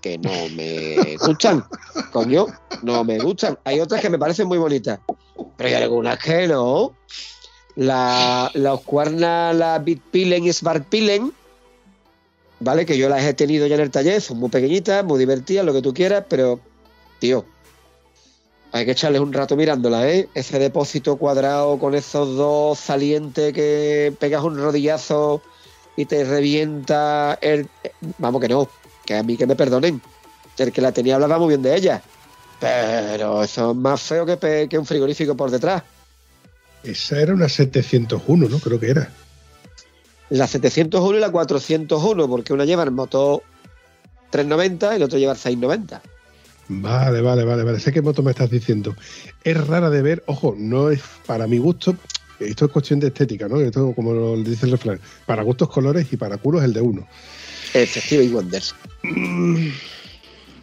que no me *laughs* gustan. Coño, no me gustan. Hay otras que me parecen muy bonitas, pero hay algunas que no. La, la Husqvarna, la Bitpilen y Svartpilen, ¿vale? Que yo las he tenido ya en el taller, son muy pequeñitas, muy divertidas, lo que tú quieras, pero, tío, hay que echarles un rato mirándolas, ¿eh? Ese depósito cuadrado con esos dos salientes que pegas un rodillazo y te revienta el... Vamos que no, que a mí que me perdonen. El que la tenía hablaba muy bien de ella. Pero eso es más feo que, pe- que un frigorífico por detrás. Esa era una 701, ¿no? Creo que era. La 701 y la 401, porque una lleva el motor 390 y el otro lleva el 690. Vale, vale, vale, vale. Sé qué moto me estás diciendo. Es rara de ver, ojo, no es para mi gusto. Esto es cuestión de estética, ¿no? Esto, como lo dice el refrán, para gustos colores y para culos el de uno. Efectivo y Wonders. Mm,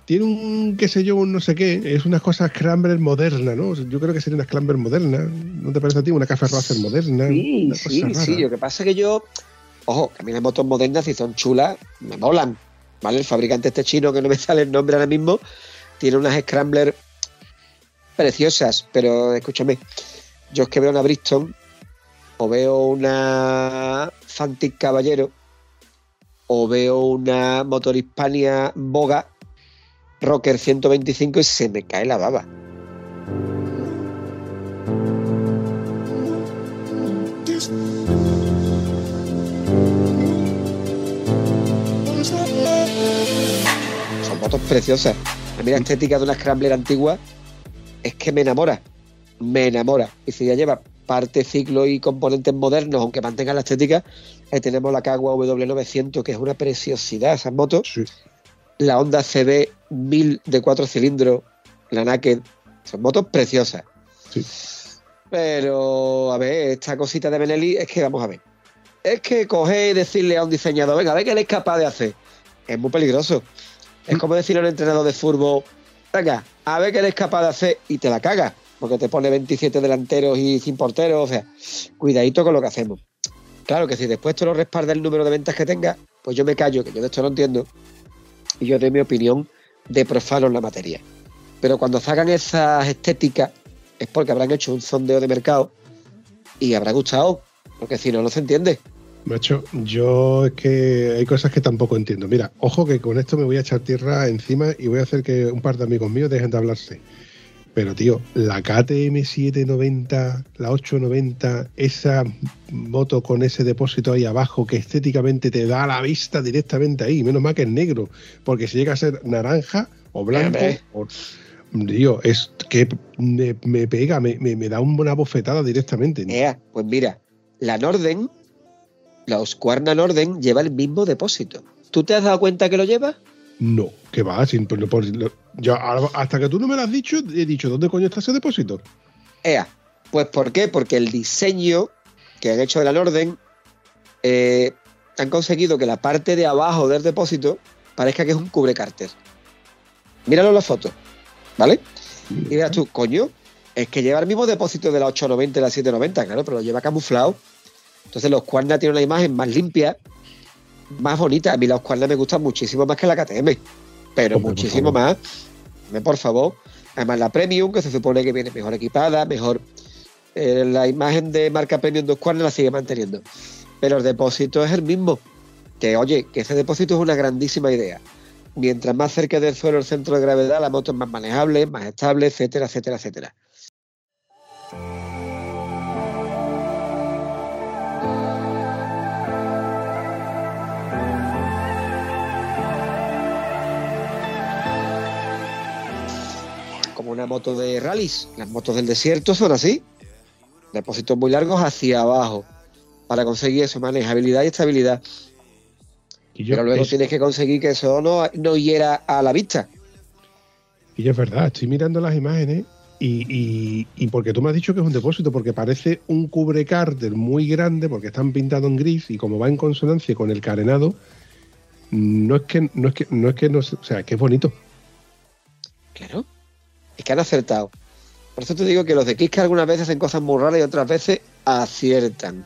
Tiene un, qué sé yo, un no sé qué. Es una cosa Scrambler moderna, ¿no? Yo creo que sería una Scrambler moderna. ¿No te parece a ti? Una Café Racer moderna. Sí, sí, rara. sí. Lo que pasa es que yo, ojo, que a mí las motos modernas, si son chulas, me molan. ¿Vale? El fabricante este chino, que no me *laughs* sale el nombre ahora mismo, tiene unas Scrambler preciosas, pero escúchame, yo es que veo una Bristol o veo una Fantic Caballero o veo una Motor Hispania Boga Rocker 125 y se me cae la baba. Son motos preciosas. A mí la estética de una Scrambler antigua es que me enamora. Me enamora. Y si ya lleva parte ciclo y componentes modernos, aunque mantengan la estética, ahí tenemos la Kagwa W900, que es una preciosidad esas motos. Sí. La Honda CB 1000 de cuatro cilindros, la Naked. Son motos preciosas. Sí. Pero, a ver, esta cosita de Benelli es que, vamos a ver. Es que coger y decirle a un diseñador, venga, a ver qué él es capaz de hacer. Es muy peligroso. Es como decirle a un entrenador de fútbol, venga, a ver qué eres capaz de hacer y te la cagas, porque te pone 27 delanteros y sin porteros, o sea, cuidadito con lo que hacemos. Claro que si después te lo respalda el número de ventas que tenga, pues yo me callo, que yo de esto no entiendo, y yo doy mi opinión de profano en la materia. Pero cuando sacan esas estéticas es porque habrán hecho un sondeo de mercado y habrá gustado, porque si no, no se entiende. Macho, yo es que hay cosas que tampoco entiendo. Mira, ojo que con esto me voy a echar tierra encima y voy a hacer que un par de amigos míos dejen de hablarse. Pero, tío, la KTM 790, la 890, esa moto con ese depósito ahí abajo que estéticamente te da la vista directamente ahí. Menos mal que es negro, porque si llega a ser naranja o blanco, o- tío, es que me, me pega, me, me- me da una bofetada directamente. Pues mira, la Norden, la Husqvarna Norden lleva el mismo depósito. ¿Tú te has dado cuenta que lo lleva? No, que va, sin, por- por- hasta que tú no me lo has dicho, he dicho, ¿dónde coño está ese depósito? Ea, pues ¿por qué? Porque el diseño que han hecho de la Norden eh, han conseguido que la parte de abajo del depósito parezca que es un cubrecárter. Míralo en la foto, ¿vale? Y verás tú, coño, es que lleva el mismo depósito de la 890 y la 790, claro, pero lo lleva camuflado. Entonces los Husqvarna tienen una imagen más limpia, más bonita. A mí la Husqvarna me gusta muchísimo más que la KTM, pero Hombre, por muchísimo favor. más. Por favor. Además la Premium, que se supone que viene mejor equipada, mejor... eh, la imagen de marca Premium de Husqvarna la sigue manteniendo. Pero el depósito es el mismo. Que oye, que ese depósito es una grandísima idea. Mientras más cerca del suelo el centro de gravedad, la moto es más manejable, más estable, etcétera, etcétera, etcétera. Una moto de rallies. Las motos del desierto son así. Depósitos muy largos hacia abajo. Para conseguir eso, manejabilidad y estabilidad. Y yo, Pero luego es, tienes que conseguir que eso no, no hiera a la vista. y es verdad, estoy mirando las imágenes y, y, y porque tú me has dicho que es un depósito, porque parece un cubrecárter muy grande, porque están pintados en gris y como va en consonancia con el carenado, no es que no es que no es que no, o sea, que es bonito. Claro. Es que han acertado. Por eso te digo que los de Kiska algunas veces hacen cosas muy raras y otras veces aciertan.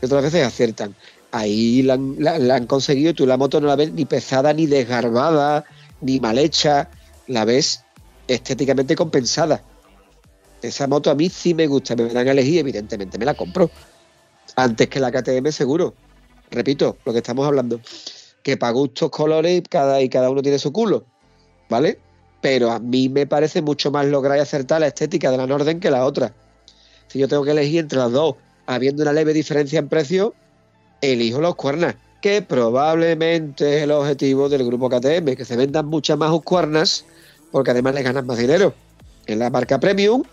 Y otras veces aciertan. Ahí la han, conseguido tú la moto no la ves ni pesada, ni desgarbada, ni mal hecha. La ves estéticamente compensada. Esa moto a mí sí me gusta. Me dan a elegir, evidentemente me la compro. Antes que la KTM seguro. Repito, lo que estamos hablando. Que para gustos, colores, cada, y cada uno tiene su culo. ¿Vale? Pero a mí me parece mucho más lograr y acertar la estética de la Norden que la otra. Si yo tengo que elegir entre las dos, habiendo una leve diferencia en precio, elijo los cuernas, que probablemente es el objetivo del grupo KTM, que se vendan muchas más cuernas, porque además les ganan más dinero. En la marca Premium,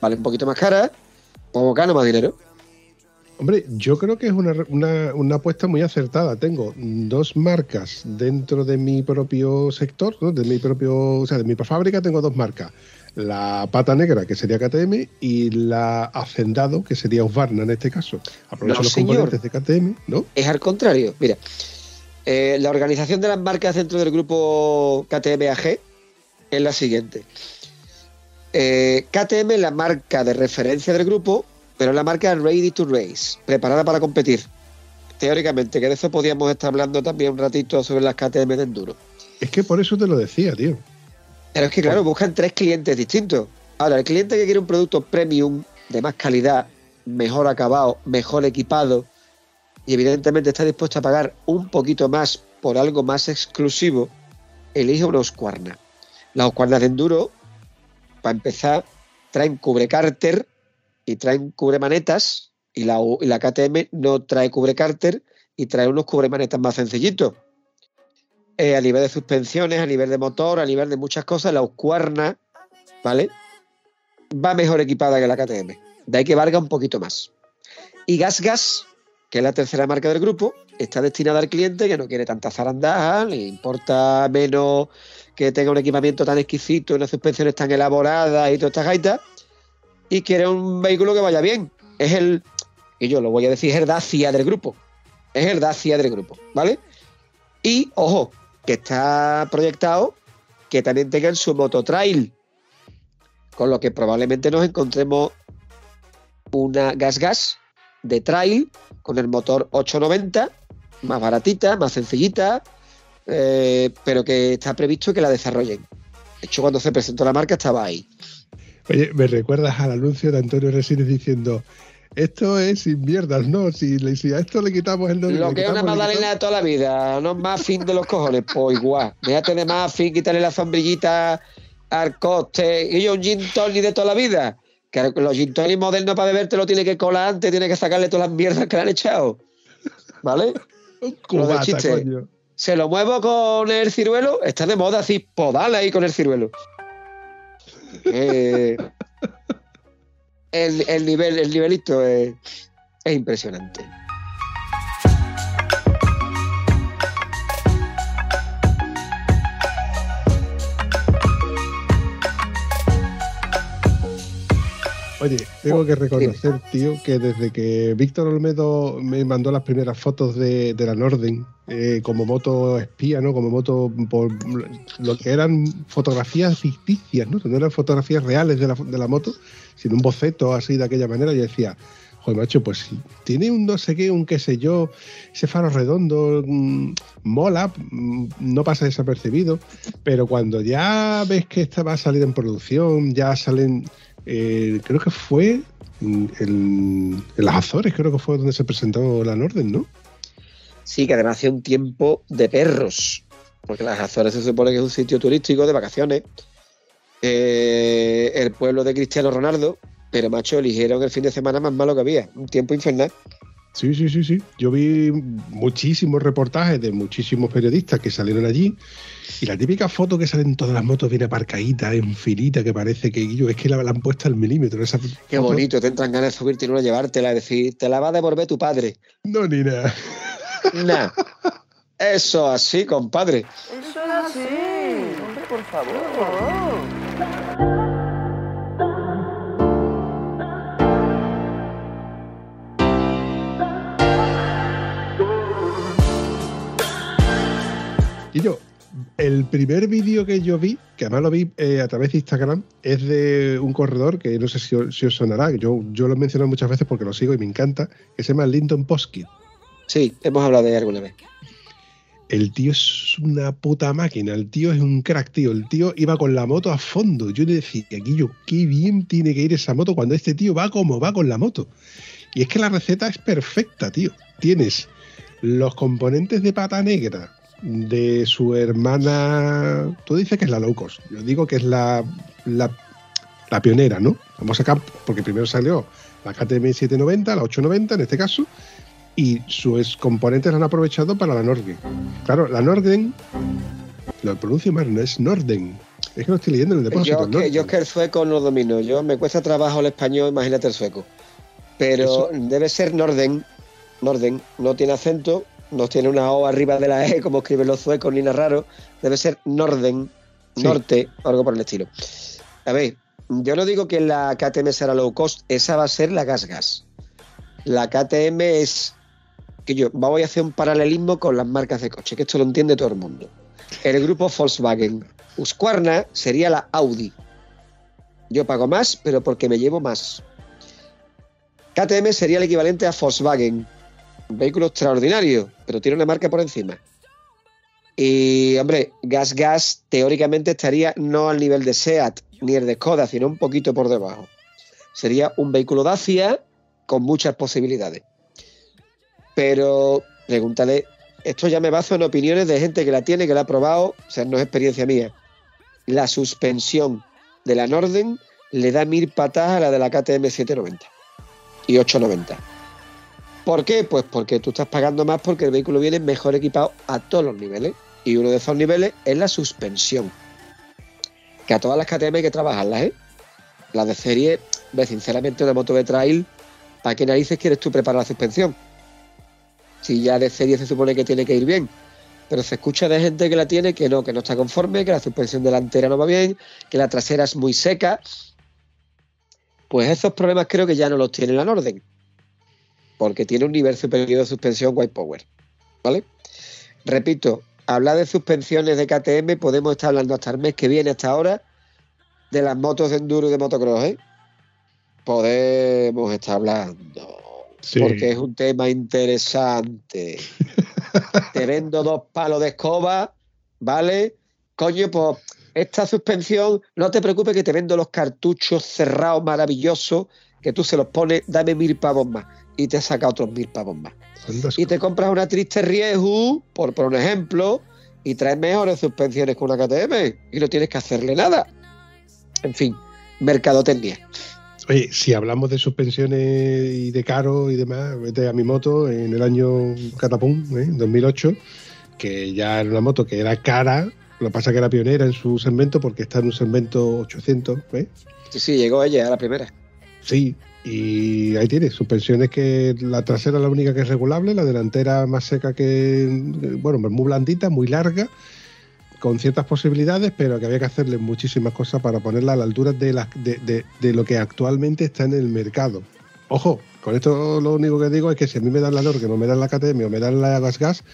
vale un poquito más cara, pues gano más dinero. Hombre, yo creo que es una, una- una apuesta muy acertada. Tengo dos marcas dentro de mi propio sector, ¿no? de mi propio, o sea, de mi fábrica tengo dos marcas. La pata negra, que sería KTM, y la Hacendado, que sería Husqvarna en este caso. Aprovecho No, los señor. componentes de KTM, ¿no? Es al contrario. Mira, eh, la organización de las marcas dentro del grupo KTM-AG es la siguiente. Eh, KTM la marca de referencia del grupo, pero la marca Ready to Race, preparada para competir. Teóricamente, que de eso podíamos estar hablando también un ratito sobre las KTM de enduro. Es que por eso te lo decía, tío. Pero es que, claro, buscan tres clientes distintos. Ahora, el cliente que quiere un producto premium, de más calidad, mejor acabado, mejor equipado, y evidentemente está dispuesto a pagar un poquito más por algo más exclusivo, elige una Husqvarna. Las Husqvarnas de enduro, para empezar, traen cubrecárter y traen cubremanetas, y la, y la KTM no trae cubrecárter y trae unos cubremanetas más sencillitos. Eh, a nivel de suspensiones, a nivel de motor, a nivel de muchas cosas, la Husqvarna, ¿vale? Va mejor equipada que la KTM. De ahí que valga un poquito más. Y Gas Gas, que es la tercera marca del grupo, está destinada al cliente que no quiere tanta zarandaja, le importa menos que tenga un equipamiento tan exquisito, unas suspensiones tan elaboradas y todas estas gaitas, y quiere un vehículo que vaya bien. Es el, y yo lo voy a decir, es el Dacia del grupo. Es el Dacia del grupo, ¿vale? Y, ojo, que está proyectado que también tengan su mototrail. Con lo que probablemente nos encontremos una gas gas de trail con el motor 890, más baratita, más sencillita, eh, pero que está previsto que la desarrollen. De hecho, cuando se presentó la marca estaba ahí. Oye, me recuerdas al anuncio de Antonio Resines diciendo, esto es sin mierdas, ¿no? Si, si a esto le quitamos el nombre... Lo que es una magdalena de toda la vida, no más fin de los cojones, pues igual. Déjate de más fin, quitarle la sombrillita al coste. Y yo un gin tonic de toda la vida. Que los gin tonic modernos para beber te lo tiene que colar antes, tiene que sacarle todas las mierdas que le han echado. ¿Vale? Un cubata, chiste. coño. Se lo muevo con el ciruelo, está de moda así, podala ahí con el ciruelo. Eh, el, el nivel, el nivelito es, es impresionante. Oye, tengo que reconocer, tío, que desde que Víctor Olmedo me mandó las primeras fotos de, de la Norden eh, como moto espía, ¿no? Como moto por lo que eran fotografías ficticias, ¿no? No eran fotografías reales de la, de la moto, sino un boceto así de aquella manera. Yo decía, joder, macho, pues si tiene un no sé qué, un qué sé yo, ese faro redondo, mm, mola, mm, no pasa desapercibido, pero cuando ya ves que esta va a salir en producción, ya salen eh, creo que fue en, las Azores, creo que fue donde se presentó la Norden, ¿no? Sí, que además hace un tiempo de perros. Porque las Azores se supone que es un sitio turístico de vacaciones. Eh, el pueblo de Cristiano Ronaldo. Pero, macho, eligieron el fin de semana más malo que había. Un tiempo infernal. Sí, sí, sí, sí. Yo vi muchísimos reportajes de muchísimos periodistas que salieron allí y la típica foto que salen todas las motos bien aparcaditas, en filita, que parece que yo, es que la, la han puesto al milímetro. Esa Qué foto. bonito, te entran ganas de subirte y no llevártela y decir, te la va a devolver tu padre. No, ni nada. Nah. Eso así, compadre. Y yo, el primer vídeo que yo vi, que además lo vi eh, a través de Instagram, es de un corredor que no sé si, os- si os sonará, yo, yo lo he mencionado muchas veces porque lo sigo y me encanta, que se llama Linton Poskit. Sí, hemos hablado de ella alguna vez. El tío es una puta máquina, el tío es un crack, tío. El tío iba con la moto a fondo. Yo le decía, Guillo, qué bien tiene que ir esa moto cuando este tío va como va con la moto. Y es que la receta es perfecta, tío. Tienes los componentes de pata negra de su hermana. Tú dices que es la low cost. Yo digo que es la, la, la pionera, ¿no? Vamos acá, porque primero salió la KTM 790, la 890 en este caso, y sus componentes la han aprovechado para la Norden. Claro, la Norden, lo pronuncio mal, no es Norden. Es que lo estoy leyendo en el depósito. Yo, es que, yo es que el sueco no domino. Yo me cuesta trabajo el español, imagínate el sueco. Pero debe ser Norden. Norden. No tiene acento, no tiene una O arriba de la E como escriben los suecos ni nada raro. Debe ser Norden, Sí. norte, o algo por el estilo. A ver, yo no digo que la KTM será low cost, esa va a ser la gas gas. La KTM es que yo voy a hacer un paralelismo con las marcas de coche, que esto lo entiende todo el mundo. El grupo Volkswagen. Husqvarna sería la Audi. Yo pago más, pero porque me llevo más. KTM sería el equivalente a Volkswagen. Un vehículo extraordinario, pero tiene una marca por encima. Y, hombre, Gas Gas teóricamente estaría no al nivel de SEAT ni el de Skoda, sino un poquito por debajo. Sería un vehículo Dacia con muchas posibilidades. Pero, pregúntale, esto ya me baso en opiniones de gente que la tiene, que la ha probado, o sea, no es experiencia mía. La suspensión de la Norden le da mil patadas a la de la KTM 790 y 890. ¿Por qué? Pues porque tú estás pagando más porque el vehículo viene mejor equipado a todos los niveles. Y uno de esos niveles es la suspensión. Que a todas las KTM hay que trabajarlas, ¿eh? Las de serie, sinceramente, una moto de trail, ¿para qué narices quieres tú preparar la suspensión? Si ya de serie se supone que tiene que ir bien. Pero se escucha de gente que la tiene que no, que no está conforme, que la suspensión delantera no va bien, que la trasera es muy seca. Pues esos problemas creo que ya no los tiene la Norden. Porque tiene un nivel superior de suspensión White Power. ¿Vale? Repito, hablar de suspensiones de KTM podemos estar hablando hasta el mes que viene, hasta ahora, de las motos de enduro y de motocross, ¿eh? Podemos estar hablando. Sí. Porque es un tema interesante. *laughs* Te vendo dos palos de escoba, ¿vale? Coño, pues esta suspensión, no te preocupes que te vendo los cartuchos cerrados maravillosos, que tú se los pones, dame mil pavos más. Y te saca otros mil pavos más. Y te compras una triste Rieju, por, por un ejemplo, y traes mejores suspensiones que una KTM. Y no tienes que hacerle nada. En fin, mercadotecnia. Oye, si hablamos de suspensiones y de caro y demás, vete a mi moto en el año Catapum, ¿eh? 2008, que ya era una moto que era cara, lo que pasa que era pionera en su segmento porque está en un segmento 800, ¿ves? Sí, sí, llegó ella a la primera. Sí, y ahí tienes, suspensiones que la trasera es la única que es regulable, la delantera más seca que, bueno, muy blandita, muy larga, con ciertas posibilidades, pero que había que hacerle muchísimas cosas para ponerla a la altura de, la- de, de- de lo que actualmente está en el mercado. Ojo, con esto lo único que digo es que si a mí me dan la que no me dan la KTM o me dan la Gas Gas,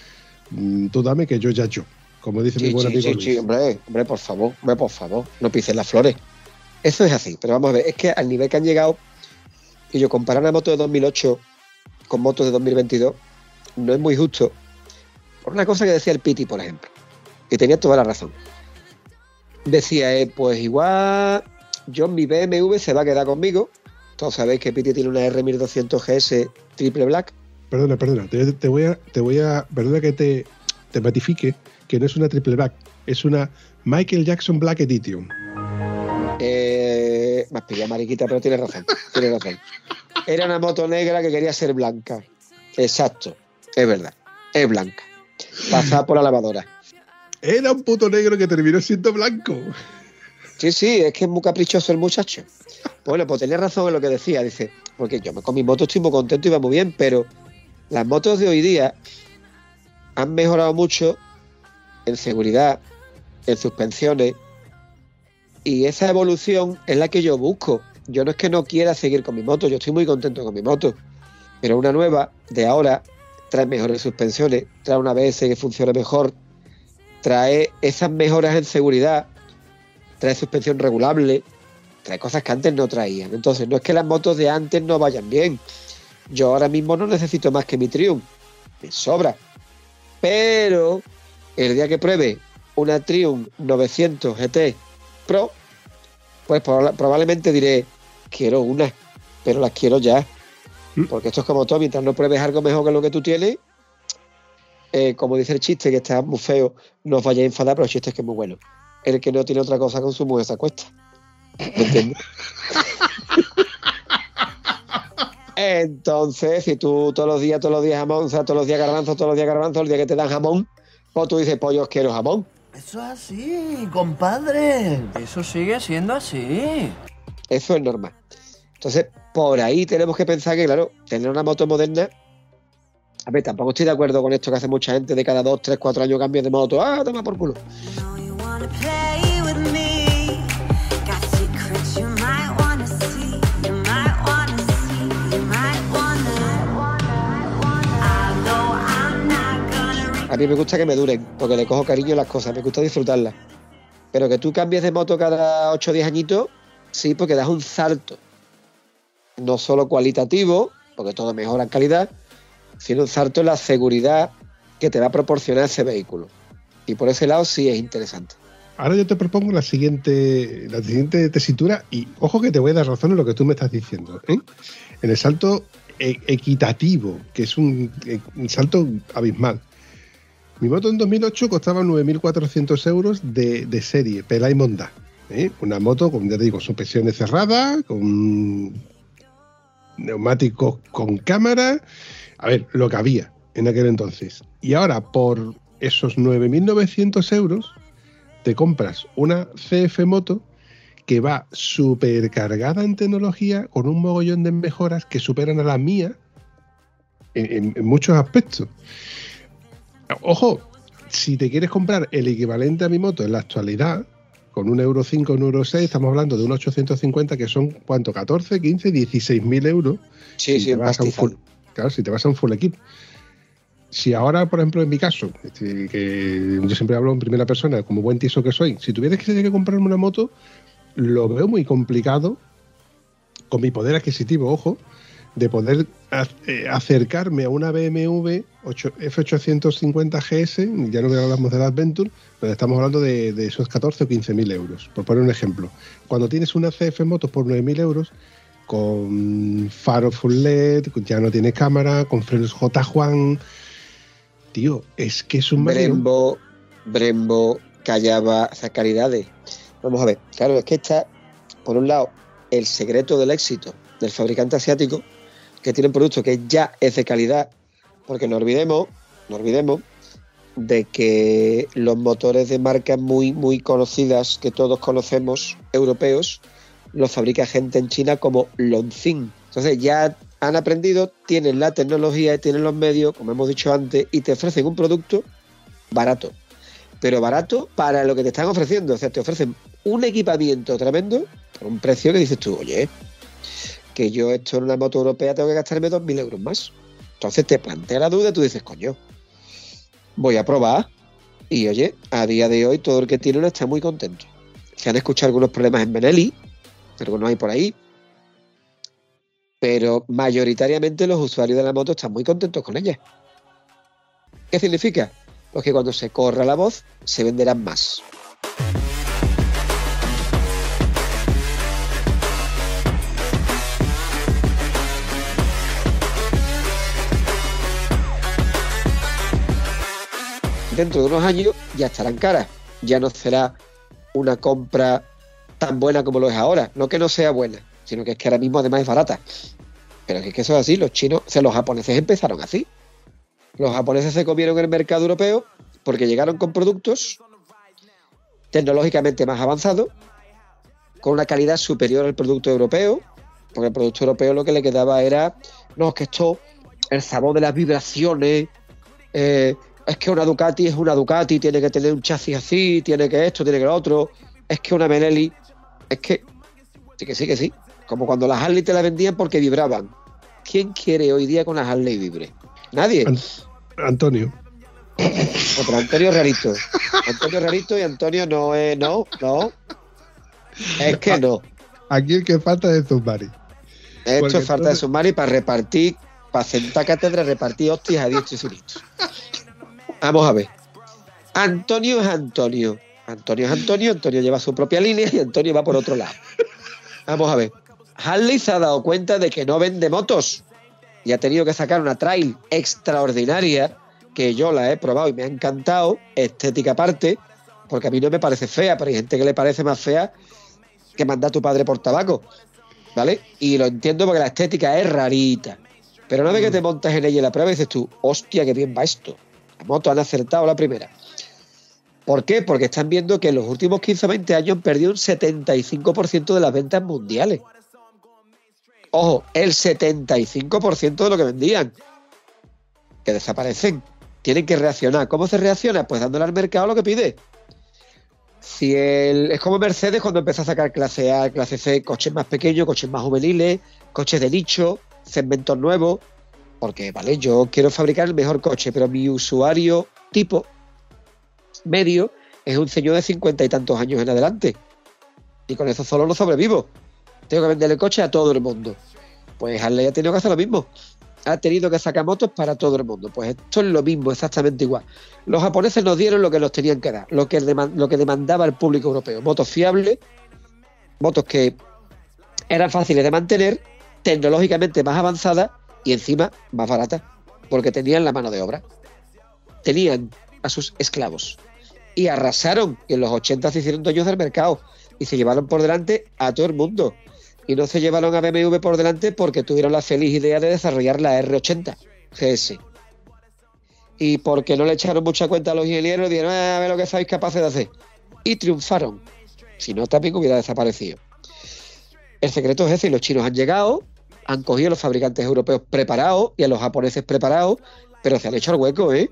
mm, tú dame que yo ya yo, como dice mi buen sí, amigo sí, Luis. sí, hombre, hombre, por favor, hombre, por favor, no pises las flores. Eso es así, pero vamos a ver, es que al nivel que han llegado, y yo comparar una moto de 2008 con motos de 2022, no es muy justo. Por una cosa que decía el Piti, por ejemplo, y tenía toda la razón. Decía, eh, pues igual yo mi BMW se va a quedar conmigo. Todos sabéis que Piti tiene una R1200 GS triple black. Perdona, perdona, te, te voy a, te voy a, perdona que te, te matifique, que no es una triple black, es una Michael Jackson Black Edition. Me has pillado mariquita, pero tienes razón. Tienes razón. Era una moto negra que quería ser blanca. Exacto. Es verdad. Es blanca. Pasada por la lavadora. Era un puto negro que terminó siendo blanco. Sí, sí, es que es muy caprichoso el muchacho. Bueno, pues tenía razón en lo que decía. Dice, porque yo con mi moto estoy muy contento y va muy bien, pero las motos de hoy día han mejorado mucho en seguridad, en suspensiones, y esa evolución es la que yo busco. Yo no es que no quiera seguir con mi moto, yo estoy muy contento con mi moto, pero una nueva de ahora trae mejores suspensiones, trae una ABS que funcione mejor, trae esas mejoras en seguridad, trae suspensión regulable, trae cosas que antes no traían. Entonces, no es que las motos de antes no vayan bien. Yo ahora mismo no necesito más que mi Triumph, me sobra. Pero el día que pruebe una Triumph 900 GT Pro, pues proba- probablemente diré, quiero una, pero las quiero ya. Mm. Porque esto es como todo, mientras no pruebes algo mejor que lo que tú tienes, eh, como dice el chiste, que está muy feo, no os vayáis a enfadar, pero el chiste es que es muy bueno. El que no tiene otra cosa con su mujer se acuesta. ¿Me entiendes? *laughs* Entonces, si tú todos los días, todos los días jamón, o sea, todos los días garbanzo, todos los días garbanzo, el día que te dan jamón, pues tú dices, yo quiero jamón. Eso es así, compadre. Eso sigue siendo así. Eso es normal. Entonces, por ahí tenemos que pensar que, claro, tener una moto moderna. A ver, tampoco estoy de acuerdo con esto que hace mucha gente de cada dos, tres, cuatro años cambios de moto. ¡Ah, toma por culo! A mí me gusta que me duren, porque le cojo cariño a las cosas, me gusta disfrutarlas. Pero que tú cambies de moto cada 8 o 10 añitos, sí, porque das un salto. No solo cualitativo, porque todo mejora en calidad, sino un salto en la seguridad que te va a proporcionar ese vehículo. Y por ese lado sí es interesante. Ahora yo te propongo la siguiente, la siguiente tesitura y ojo que te voy a dar razón en lo que tú me estás diciendo. ¿eh? En el salto e- equitativo, que es un, un salto abismal. Mi moto en 2008 costaba 9.400 euros de, de serie, Pelay Monda. ¿eh? Una moto, como ya te digo, suspensiones cerradas, con neumáticos con cámara. A ver, lo que había en aquel entonces. Y ahora, por esos 9.900 euros, te compras una CF Moto que va súper cargada en tecnología, con un mogollón de mejoras que superan a la mía en muchos aspectos. Ojo, si te quieres comprar el equivalente a mi moto en la actualidad, con un euro 5, un euro 6, estamos hablando de un 850 que son, ¿cuánto? 14, 15, 16 mil euros. Sí, si sí, te vas a un full, claro, si te vas a un full equip. Si ahora, por ejemplo, en mi caso, este, que yo siempre hablo en primera persona, como buen tiso que soy, si tuvieras que tener que comprarme una moto, lo veo muy complicado, con mi poder adquisitivo, ojo, de poder eh, acercarme a una BMW 8 F850 GS, ya no hablamos de la Adventure, pero estamos hablando de, esos 14 o 15 mil euros, por poner un ejemplo. Cuando tienes una CF Motos por 9 mil euros, con faro full LED, ya no tiene cámara, con frenos J. Juan. Tío, es que es un. Brembo, Brembo, Callaba, Zacaridades. Vamos a ver, claro, es que está, por un lado, el secreto del éxito del fabricante asiático, que tiene un producto que ya es de calidad, porque no olvidemos, no olvidemos, de que los motores de marcas muy, muy conocidas, que todos conocemos, europeos, los fabrica gente en China como Longzheng. Entonces ya han aprendido, tienen la tecnología, tienen los medios, como hemos dicho antes, y te ofrecen un producto barato. Pero barato para lo que te están ofreciendo. O sea, te ofrecen un equipamiento tremendo por un precio que dices tú, oye, que yo esto en una moto europea tengo que gastarme 2.000 euros más. Entonces te plantea la duda y tú dices, coño, voy a probar. Y oye, a día de hoy todo el que tiene una está muy contento. Se han escuchado algunos problemas en Benelli, no hay por ahí. Pero mayoritariamente los usuarios de la moto están muy contentos con ella. ¿Qué significa? Pues que cuando se corra la voz, se venderán más. Dentro de unos años ya estarán caras. Ya no será una compra tan buena como lo es ahora. No que no sea buena, sino que es que ahora mismo además es barata. Pero es que eso es así, los chinos, o sea, los japoneses empezaron así. Los japoneses se comieron el mercado europeo porque llegaron con productos tecnológicamente más avanzados, con una calidad superior al producto europeo, porque el producto europeo lo que le quedaba era, no, es que esto, el sabor de las vibraciones, eh, es que una Ducati es una Ducati, tiene que tener un chasis así, tiene que esto, tiene que lo otro, es que una Benelli, es que, sí que sí, que sí, como cuando las Harley te la vendían porque vibraban. ¿Quién quiere hoy día con las Harley vibre? Nadie. An- Antonio. Otro Antonio Rarito. Antonio Rarito y Antonio no es, no, no. Es que no. Aquí el que falta es. Esto Porque es falta de entonces- sumar para repartir, para sentar cátedra, repartir hostias a diestro y siniestro. Vamos a ver. Antonio es Antonio. Antonio es Antonio, Antonio lleva su propia línea y Antonio va por otro lado. Vamos a ver. Harley se ha dado cuenta de que no vende motos y ha tenido que sacar una trail extraordinaria que yo la he probado y me ha encantado, estética aparte, porque a mí no me parece fea, pero hay gente que le parece más fea que manda a tu padre por tabaco. ¿Vale? Y lo entiendo porque la estética es rarita. Pero una vez que te montas en ella y la prueba dices tú, hostia, qué bien va esto. Moto han acertado la primera. ¿Por qué? Porque están viendo que en los últimos 15 o 20 años han perdido un 75% de las ventas mundiales. ojo, el 75% de lo que vendían, que desaparecen. Tienen que reaccionar. ¿Cómo se reacciona? Pues dándole al mercado lo que pide. Si el, es como Mercedes cuando empezó a sacar clase A, clase C, coches más pequeños, coches más juveniles, coches de nicho, segmentos nuevos. Porque, vale, yo quiero fabricar el mejor coche, pero mi usuario tipo medio es un señor de cincuenta y tantos años en adelante. Y con eso solo no sobrevivo. Tengo que venderle coche a todo el mundo. Pues Harley ha tenido que hacer lo mismo. Ha tenido que sacar motos para todo el mundo. Pues esto es lo mismo, exactamente igual. Los japoneses nos dieron lo que nos tenían que dar, lo que, lo que demandaba el público europeo. Motos fiables, motos que eran fáciles de mantener, tecnológicamente más avanzadas y encima más baratas, porque tenían la mano de obra. Tenían a sus esclavos. Y arrasaron. Y en los 80 se hicieron dueños del mercado. Y se llevaron por delante a todo el mundo. Y no se llevaron a BMW por delante porque tuvieron la feliz idea de desarrollar la R80 GS. Y porque no le echaron mucha cuenta a los ingenieros, dijeron, "Ah, a ver lo que sois capaces de hacer. Y triunfaron. Si no, también hubiera desaparecido. El secreto es ese, y los chinos han llegado, han cogido a los fabricantes europeos preparados y a los japoneses preparados, pero se han hecho el hueco, ¿eh?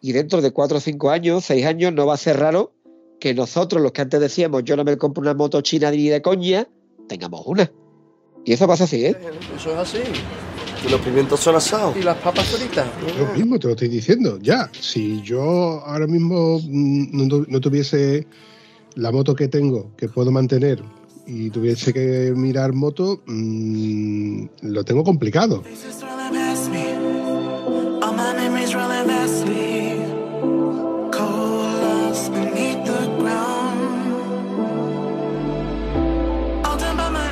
Y dentro de cuatro o cinco años, seis años, no va a ser raro que nosotros, los que antes decíamos, yo no me compro una moto china ni de coña, tengamos una. Y eso pasa así, ¿eh? Eso es así. Y los pimientos son asados. Y las papas fritas. Lo mismo te lo estoy diciendo, ya. Si yo ahora mismo mm, no tuviese la moto que tengo, que puedo mantener, y tuviese que mirar moto, mm, lo tengo complicado.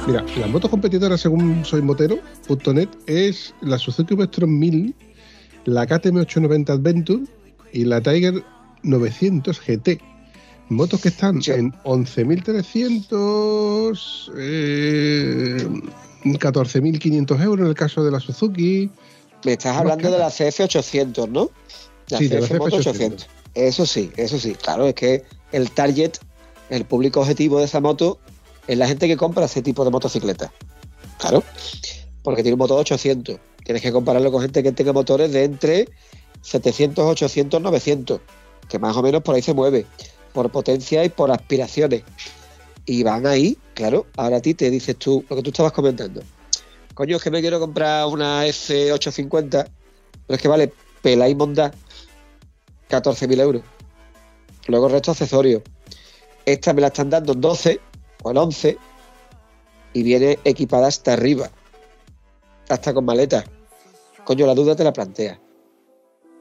Mira, la moto competidora según soymotero.net es la Suzuki Vectron 1000, la KTM 890 Adventure y la Tiger 900 GT. Motos que están en 11.300, eh, 14.500 euros en el caso de la Suzuki. Me estás hablando de la CF800, ¿no? La Sí, de la CF Moto CF800. 800. Eso sí, eso sí. Claro, es que el target, el público objetivo de esa moto es la gente que compra ese tipo de motocicleta. Claro, porque tiene un motor 800. Tienes que compararlo con gente que tenga motores de entre 700, 800, 900, que más o menos por ahí se mueve, por potencia y por aspiraciones. Y van ahí, claro. Ahora a ti te dices tú lo que tú estabas comentando. Coño, es que me quiero comprar una F850, pero es que vale pela y monda 14.000 euros. Luego el resto accesorios. Esta me la están dando en 12 o en 11 y viene equipada hasta arriba, hasta con maleta. Coño, la duda te la plantea.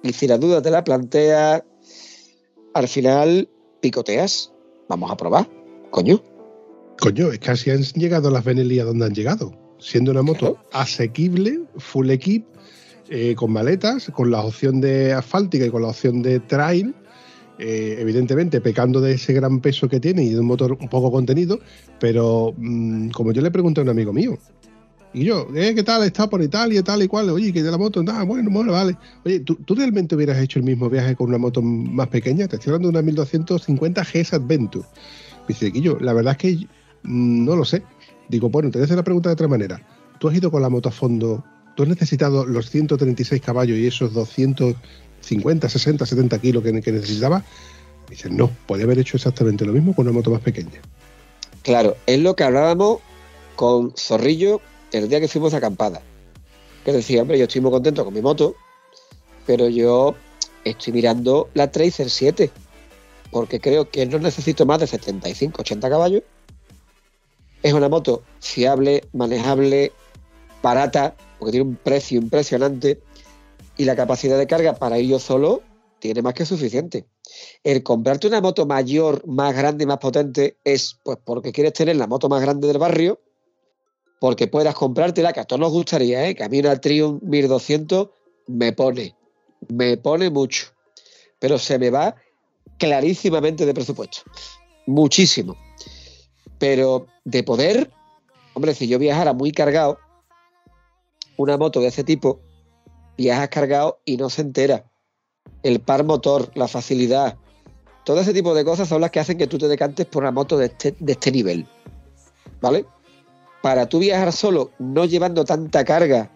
Y si la duda te la plantea, al final picoteas. Vamos a probar. Coño. Coño, es que así han llegado las Benelli a donde han llegado. Siendo una moto asequible, full equip, eh, con maletas, con la opción de asfáltica y con la opción de trail. eh, evidentemente pecando de ese gran peso que tiene y de un motor un poco contenido, pero mm, como yo le pregunté a un amigo mío, y yo, eh, ¿qué tal? Está por Italia tal y cual. Oye, que de la moto, nada, bueno, bueno, vale. Oye, ¿tú, ¿tú realmente hubieras hecho el mismo viaje con una moto más pequeña? Te estoy hablando de una 1250 GS Adventure. Me dice, Guillo, la verdad es que mm, no lo sé. Digo, bueno, te voy a hacer la pregunta de otra manera. ¿Tú has ido con la moto a fondo? ¿Tú has necesitado los 136 caballos y esos 250, 60, 70 kilos que, que necesitaba? Dice, no, podía haber hecho exactamente lo mismo con una moto más pequeña. Claro, es lo que hablábamos con Zorrillo el día que fuimos de acampada. Que decía, hombre, yo estoy muy contento con mi moto, pero yo estoy mirando la Tracer 7, porque creo que no necesito más de 75, 80 caballos. Es una moto fiable, manejable, barata, porque tiene un precio impresionante, y la capacidad de carga para ir yo solo tiene más que suficiente. El comprarte una moto mayor, más grande más potente es pues porque quieres tener la moto más grande del barrio, porque puedas comprártela, que a todos nos gustaría, ¿eh? que a mí una Triumph 1200 me pone, me pone mucho, pero se me va clarísimamente de presupuesto, muchísimo. Pero de poder, hombre, si yo viajara muy cargado, una moto de ese tipo, viajas cargado y no se entera. El par motor, la facilidad, todo ese tipo de cosas son las que hacen que tú te decantes por una moto de este, de este nivel. ¿Vale? Para tú viajar solo, no llevando tanta carga,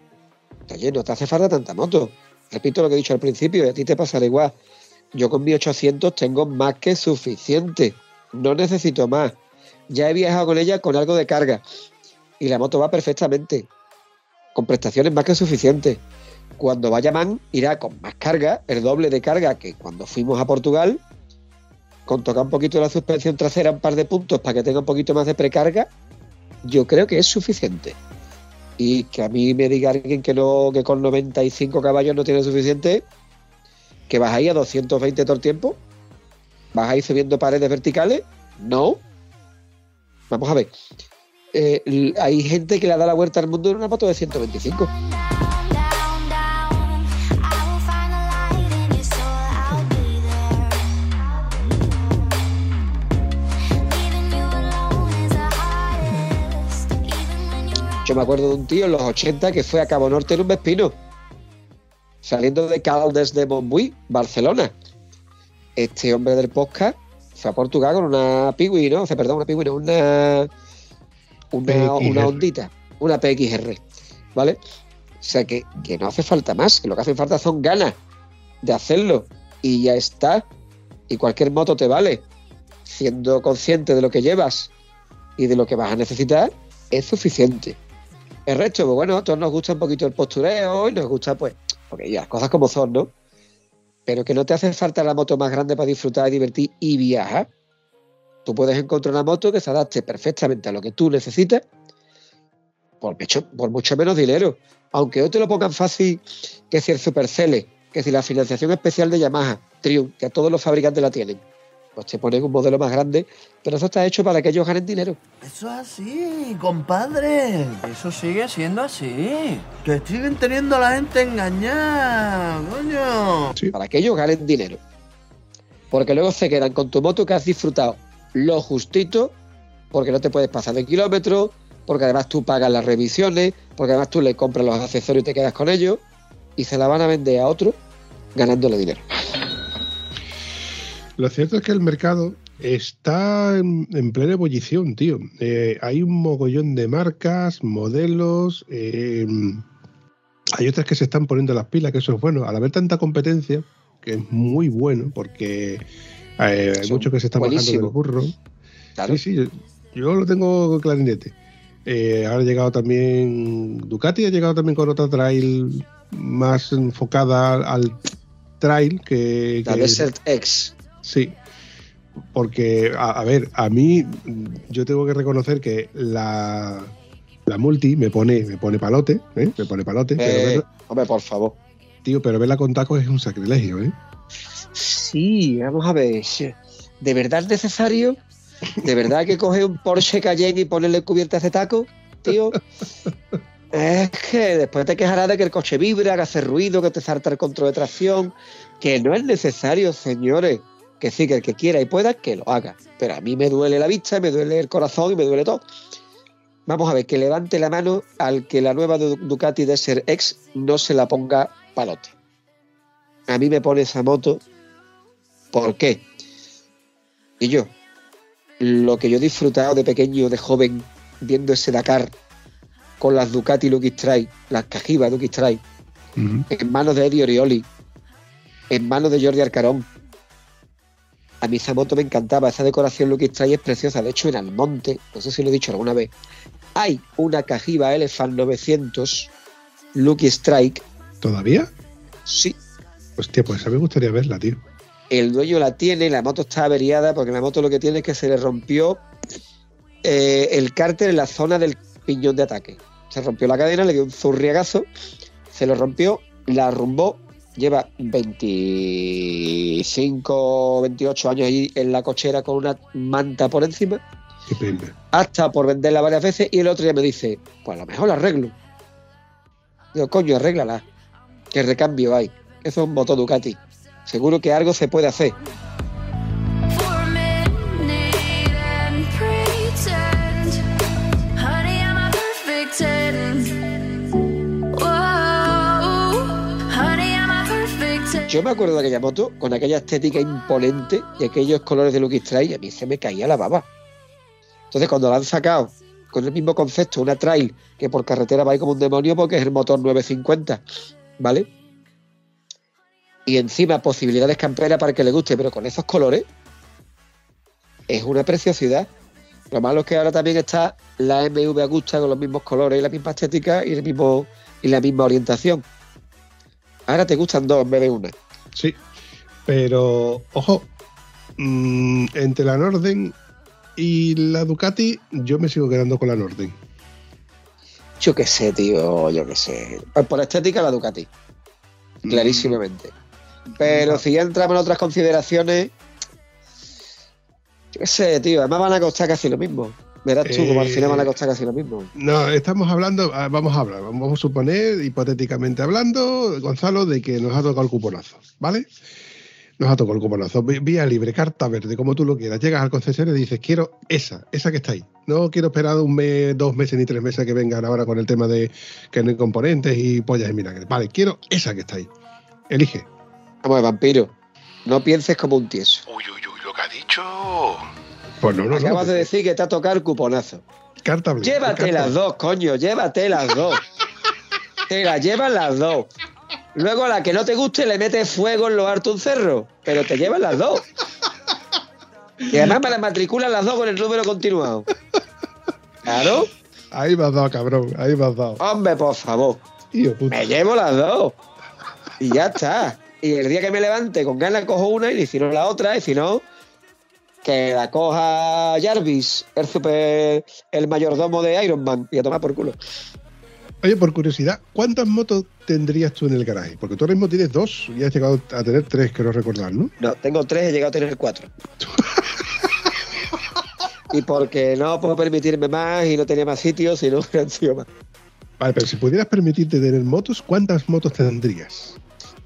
oye, no te hace falta tanta moto. Repito lo que he dicho al principio, y a ti te pasará igual. Yo con mi 800 tengo más que suficiente. No necesito más. Ya he viajado con ella con algo de carga. Y la moto va perfectamente. Con prestaciones más que suficientes. Cuando vaya man, irá con más carga, el doble de carga que cuando fuimos a Portugal. Con tocar un poquito la suspensión trasera, un par de puntos para que tenga un poquito más de precarga. Yo creo que es suficiente. Y que a mí me diga alguien que no, que con 95 caballos no tiene suficiente, que vas ahí a 220 todo el tiempo, vas ahí subiendo paredes verticales, no. Vamos a ver. Eh, hay gente que le da la vuelta al mundo en una moto de 125. Yo me acuerdo de un tío en los 80 que fue a Cabo Norte en un Vespino, saliendo de Caldes de Montbui, Barcelona. Este hombre del podcast fue a Portugal con una Piwi, ¿no? O sea, perdón, una Piwi, no, una, una, una ondita, una PXR, ¿vale? O sea, que, que no hace falta más, que lo que hace falta son ganas de hacerlo y ya está. Y cualquier moto te vale. Siendo consciente de lo que llevas y de lo que vas a necesitar, es suficiente. El resto, pues bueno, a todos nos gusta un poquito el postureo y nos gusta, pues, porque ya, cosas como son, ¿no? Pero que no te hace falta la moto más grande para disfrutar y divertir y viajar. Tú puedes encontrar una moto que se adapte perfectamente a lo que tú necesitas por mucho, por mucho menos dinero. Aunque hoy te lo pongan fácil, que si el Supercele, que si la financiación especial de Yamaha, Triumph, que a todos los fabricantes la tienen, pues te ponen un modelo más grande, pero eso está hecho para que ellos ganen dinero. Eso es así, compadre. Eso sigue siendo así. Que siguen teniendo a la gente engañada, coño. para que ellos ganen dinero. Porque luego se quedan con tu moto que has disfrutado lo justito, porque no te puedes pasar de kilómetros, porque además tú pagas las revisiones, porque además tú le compras los accesorios y te quedas con ellos, y se la van a vender a otro ganándole dinero. Lo cierto es que el mercado está en, en plena ebullición, tío. Eh, hay un mogollón de marcas, modelos. eh, hay otras que se están poniendo las pilas, que eso es bueno. Al haber tanta competencia, que es muy bueno, porque eh, hay muchos que se están bajando del burro. Claro. Sí, sí, yo, yo lo tengo con clarinete. Ahora ha llegado también Ducati, ha llegado también con otra trail más enfocada al, al trail que, La que- Desert X. Sí, porque, a, a ver, a mí yo tengo que reconocer que la, la multi me pone, me pone palote, ¿eh? me pone palote, pero Eh, verla- hombre, por favor. tío, pero verla con tacos es un sacrilegio, ¿eh? Sí, vamos a ver. ¿De verdad es necesario? ¿De verdad que coger un Porsche Cayenne y ponerle cubierta de taco, tío? Es que después te quejarás de que el coche vibra, que hace ruido, que te salta el control de tracción, que no es necesario, señores. Que sí, que el que quiera y pueda, que lo haga. Pero a mí me duele la vista, me duele el corazón y me duele todo. Vamos a ver, que levante la mano al que la nueva Du- Ducati Desert X no se la ponga palote. A mí me pone esa moto. ¿Por qué? Y yo, lo que yo he disfrutado de pequeño, de joven, viendo ese Dakar con las Ducati Lucky Strike, las Cajiba Lucky Strike, en manos de Eddie Orioli, en manos de Jordi Arcarón. A mí esa moto me encantaba, esa decoración Lucky Strike es preciosa. De hecho, en Almonte, no sé si lo he dicho alguna vez, hay una Cajiba Elephant 900 Lucky Strike. ¿Todavía? Sí. Hostia, pues a mí me gustaría verla, tío. El dueño la tiene, la moto está averiada porque la moto lo que tiene es que se le rompió eh, el cárter en la zona del piñón de ataque. Se rompió la cadena, le dio un zurriagazo, se lo rompió, la arrumbó, lleva 25, 28 años ahí en la cochera con una manta por encima, Qué hasta por venderla varias veces y el otro día me dice, pues a lo mejor la arreglo. Digo, coño, arréglala. ¿Qué recambio hay? Eso es un moto Ducati. Seguro que algo se puede hacer. Yo me acuerdo de aquella moto con aquella estética imponente y aquellos colores de Lucky y a mí se me caía la baba. Entonces cuando la han sacado con el mismo concepto, una trail que por carretera va ahí como un demonio porque es el motor 950, ¿vale? Y encima posibilidades camperas para que le guste, pero con esos colores es una preciosidad. Lo malo es que ahora también está la MV Agusta con los mismos colores y la misma estética y, el mismo, y la misma orientación. Ahora te gustan dos en vez de una. Sí, pero ojo, mm, entre la Norden y la Ducati, yo me sigo quedando con la Norden. Yo qué sé, tío, yo qué sé. Pues Por estética, la Ducati. Clarísimamente. Pero si ya entramos en otras consideraciones, yo qué sé, tío. Además van a costar casi lo mismo. Verás tú, como al final van a costar casi lo mismo. No, estamos hablando, ah, vamos a hablar, vamos a suponer, hipotéticamente hablando, Gonzalo, de que nos ha tocado el cuponazo, ¿vale? Nos ha tocado el cuponazo. Vía libre, carta verde, como tú lo quieras. Llegas al concesionario y dices, quiero esa, esa que está ahí. No quiero esperar un mes, dos meses ni tres meses que vengan ahora con el tema de que no hay componentes y pollas y mira. Vale, quiero esa que está ahí. Elige. Vamos, vampiro. No pienses como un tieso. Uy, uy, uy, lo que ha dicho. Pues no, no, no. Acabas de decir que te ha tocado el cuponazo. Carta blanca. Llévate carta las dos, coño, llévate las dos. te las llevas las dos. Luego a la que no te guste le metes fuego en lo harto un cerro, pero te llevas las dos. Y además me las matriculas las dos con el número continuado. Claro. Ahí me has dado, cabrón. Ahí me has dado. Hombre, por favor. Tío. Me llevo las dos. Y ya está. Y el día que me levante con ganas cojo una y si no la otra, y si no, que la coja Jarvis, el super, el mayordomo de Iron Man, y a tomar por culo. Oye, por curiosidad, ¿cuántas motos tendrías tú en el garaje? Porque tú ahora mismo tienes dos y has llegado a tener tres, quiero recordar, ¿no? No, tengo tres, he llegado a tener cuatro. *laughs* y porque no puedo permitirme más y no tenía más sitios, y no *laughs* más. Vale, pero si pudieras permitirte tener motos, ¿cuántas motos tendrías?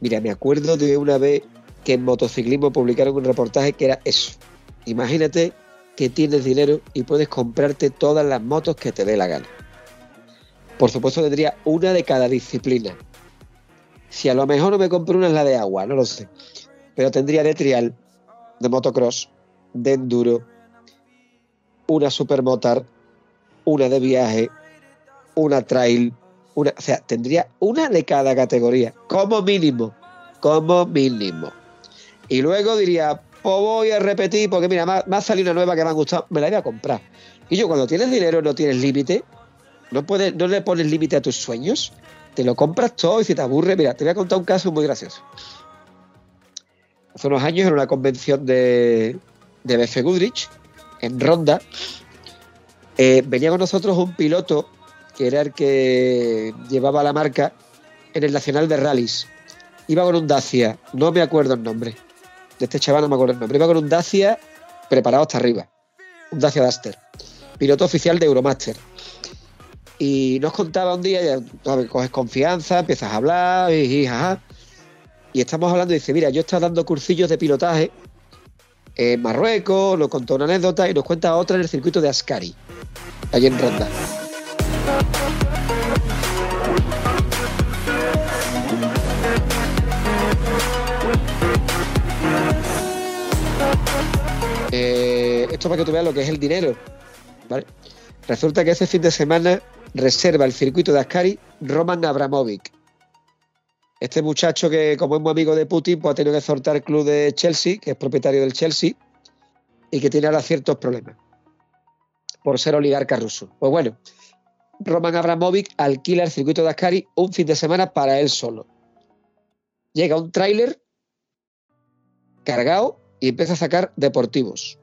Mira, me acuerdo de una vez que en motociclismo publicaron un reportaje que era eso. Imagínate que tienes dinero y puedes comprarte todas las motos que te dé la gana. Por supuesto tendría una de cada disciplina. Si a lo mejor no me compro una es la de agua, no lo sé. Pero tendría de trial, de motocross, de enduro, una supermotar, una de viaje, una trail, una, o sea, tendría una de cada categoría, como mínimo, como mínimo. Y luego diría, pues voy a repetir, porque mira, me ha, salido una nueva que me ha gustado, me la voy a comprar. Y yo, cuando tienes dinero no tienes límite, no, puedes, no le pones límite a tus sueños, te lo compras todo y si te aburre, mira, te voy a contar un caso muy gracioso. Hace unos años en una convención de, de BF Goodrich, en Ronda, eh, venía con nosotros un piloto que era el que llevaba la marca en el Nacional de Rallys. Iba con un Dacia, no me acuerdo el nombre. De este chaval no me acuerdo el nombre. Iba con un Dacia preparado hasta arriba. Un Dacia Duster. Piloto oficial de Euromaster. Y nos contaba un día, ya coges confianza, empiezas a hablar, y, y estamos hablando y dice, mira, yo estaba dando cursillos de pilotaje en Marruecos, nos contó una anécdota y nos cuenta otra en el circuito de Ascari, allí en Ronda. Esto para que tú veas lo que es el dinero. Resulta que ese fin de semana reserva el circuito de Ascari Roman Abramovic. Este muchacho que, como es muy amigo de Putin, pues ha tenido que soltar el club de Chelsea, que es propietario del Chelsea, y que tiene ahora ciertos problemas por ser oligarca ruso. Pues bueno, Roman Abramovic alquila el circuito de Ascari un fin de semana para él solo. Llega un tráiler cargado y empieza a sacar deportivos.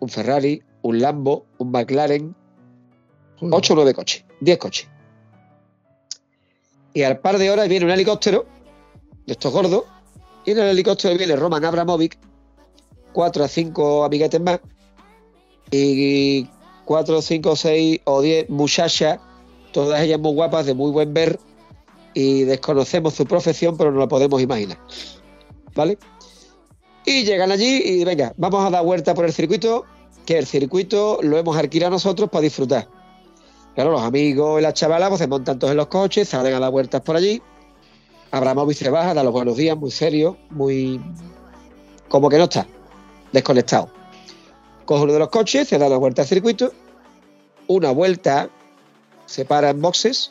Un Ferrari, un Lambo, un McLaren, 8 o 9 coches, 10 coches. Y al par de horas viene un helicóptero de estos gordos, y en el helicóptero viene Roman Abramovic, 4 a 5 amiguetes más, y 4, 5, 6 o 10 muchachas, todas ellas muy guapas, de muy buen ver, y desconocemos su profesión, pero no la podemos imaginar. ¿Vale? Y llegan allí y venga, vamos a dar vuelta por el circuito, que el circuito lo hemos alquilado nosotros para disfrutar. Claro, los amigos y las chavalas pues, se montan todos en los coches, salen a dar vueltas por allí. Abramovic se baja, da los buenos días, muy serio, muy. como que no está, desconectado. Coge uno de los coches, se da la vuelta al circuito una vuelta, se para en boxes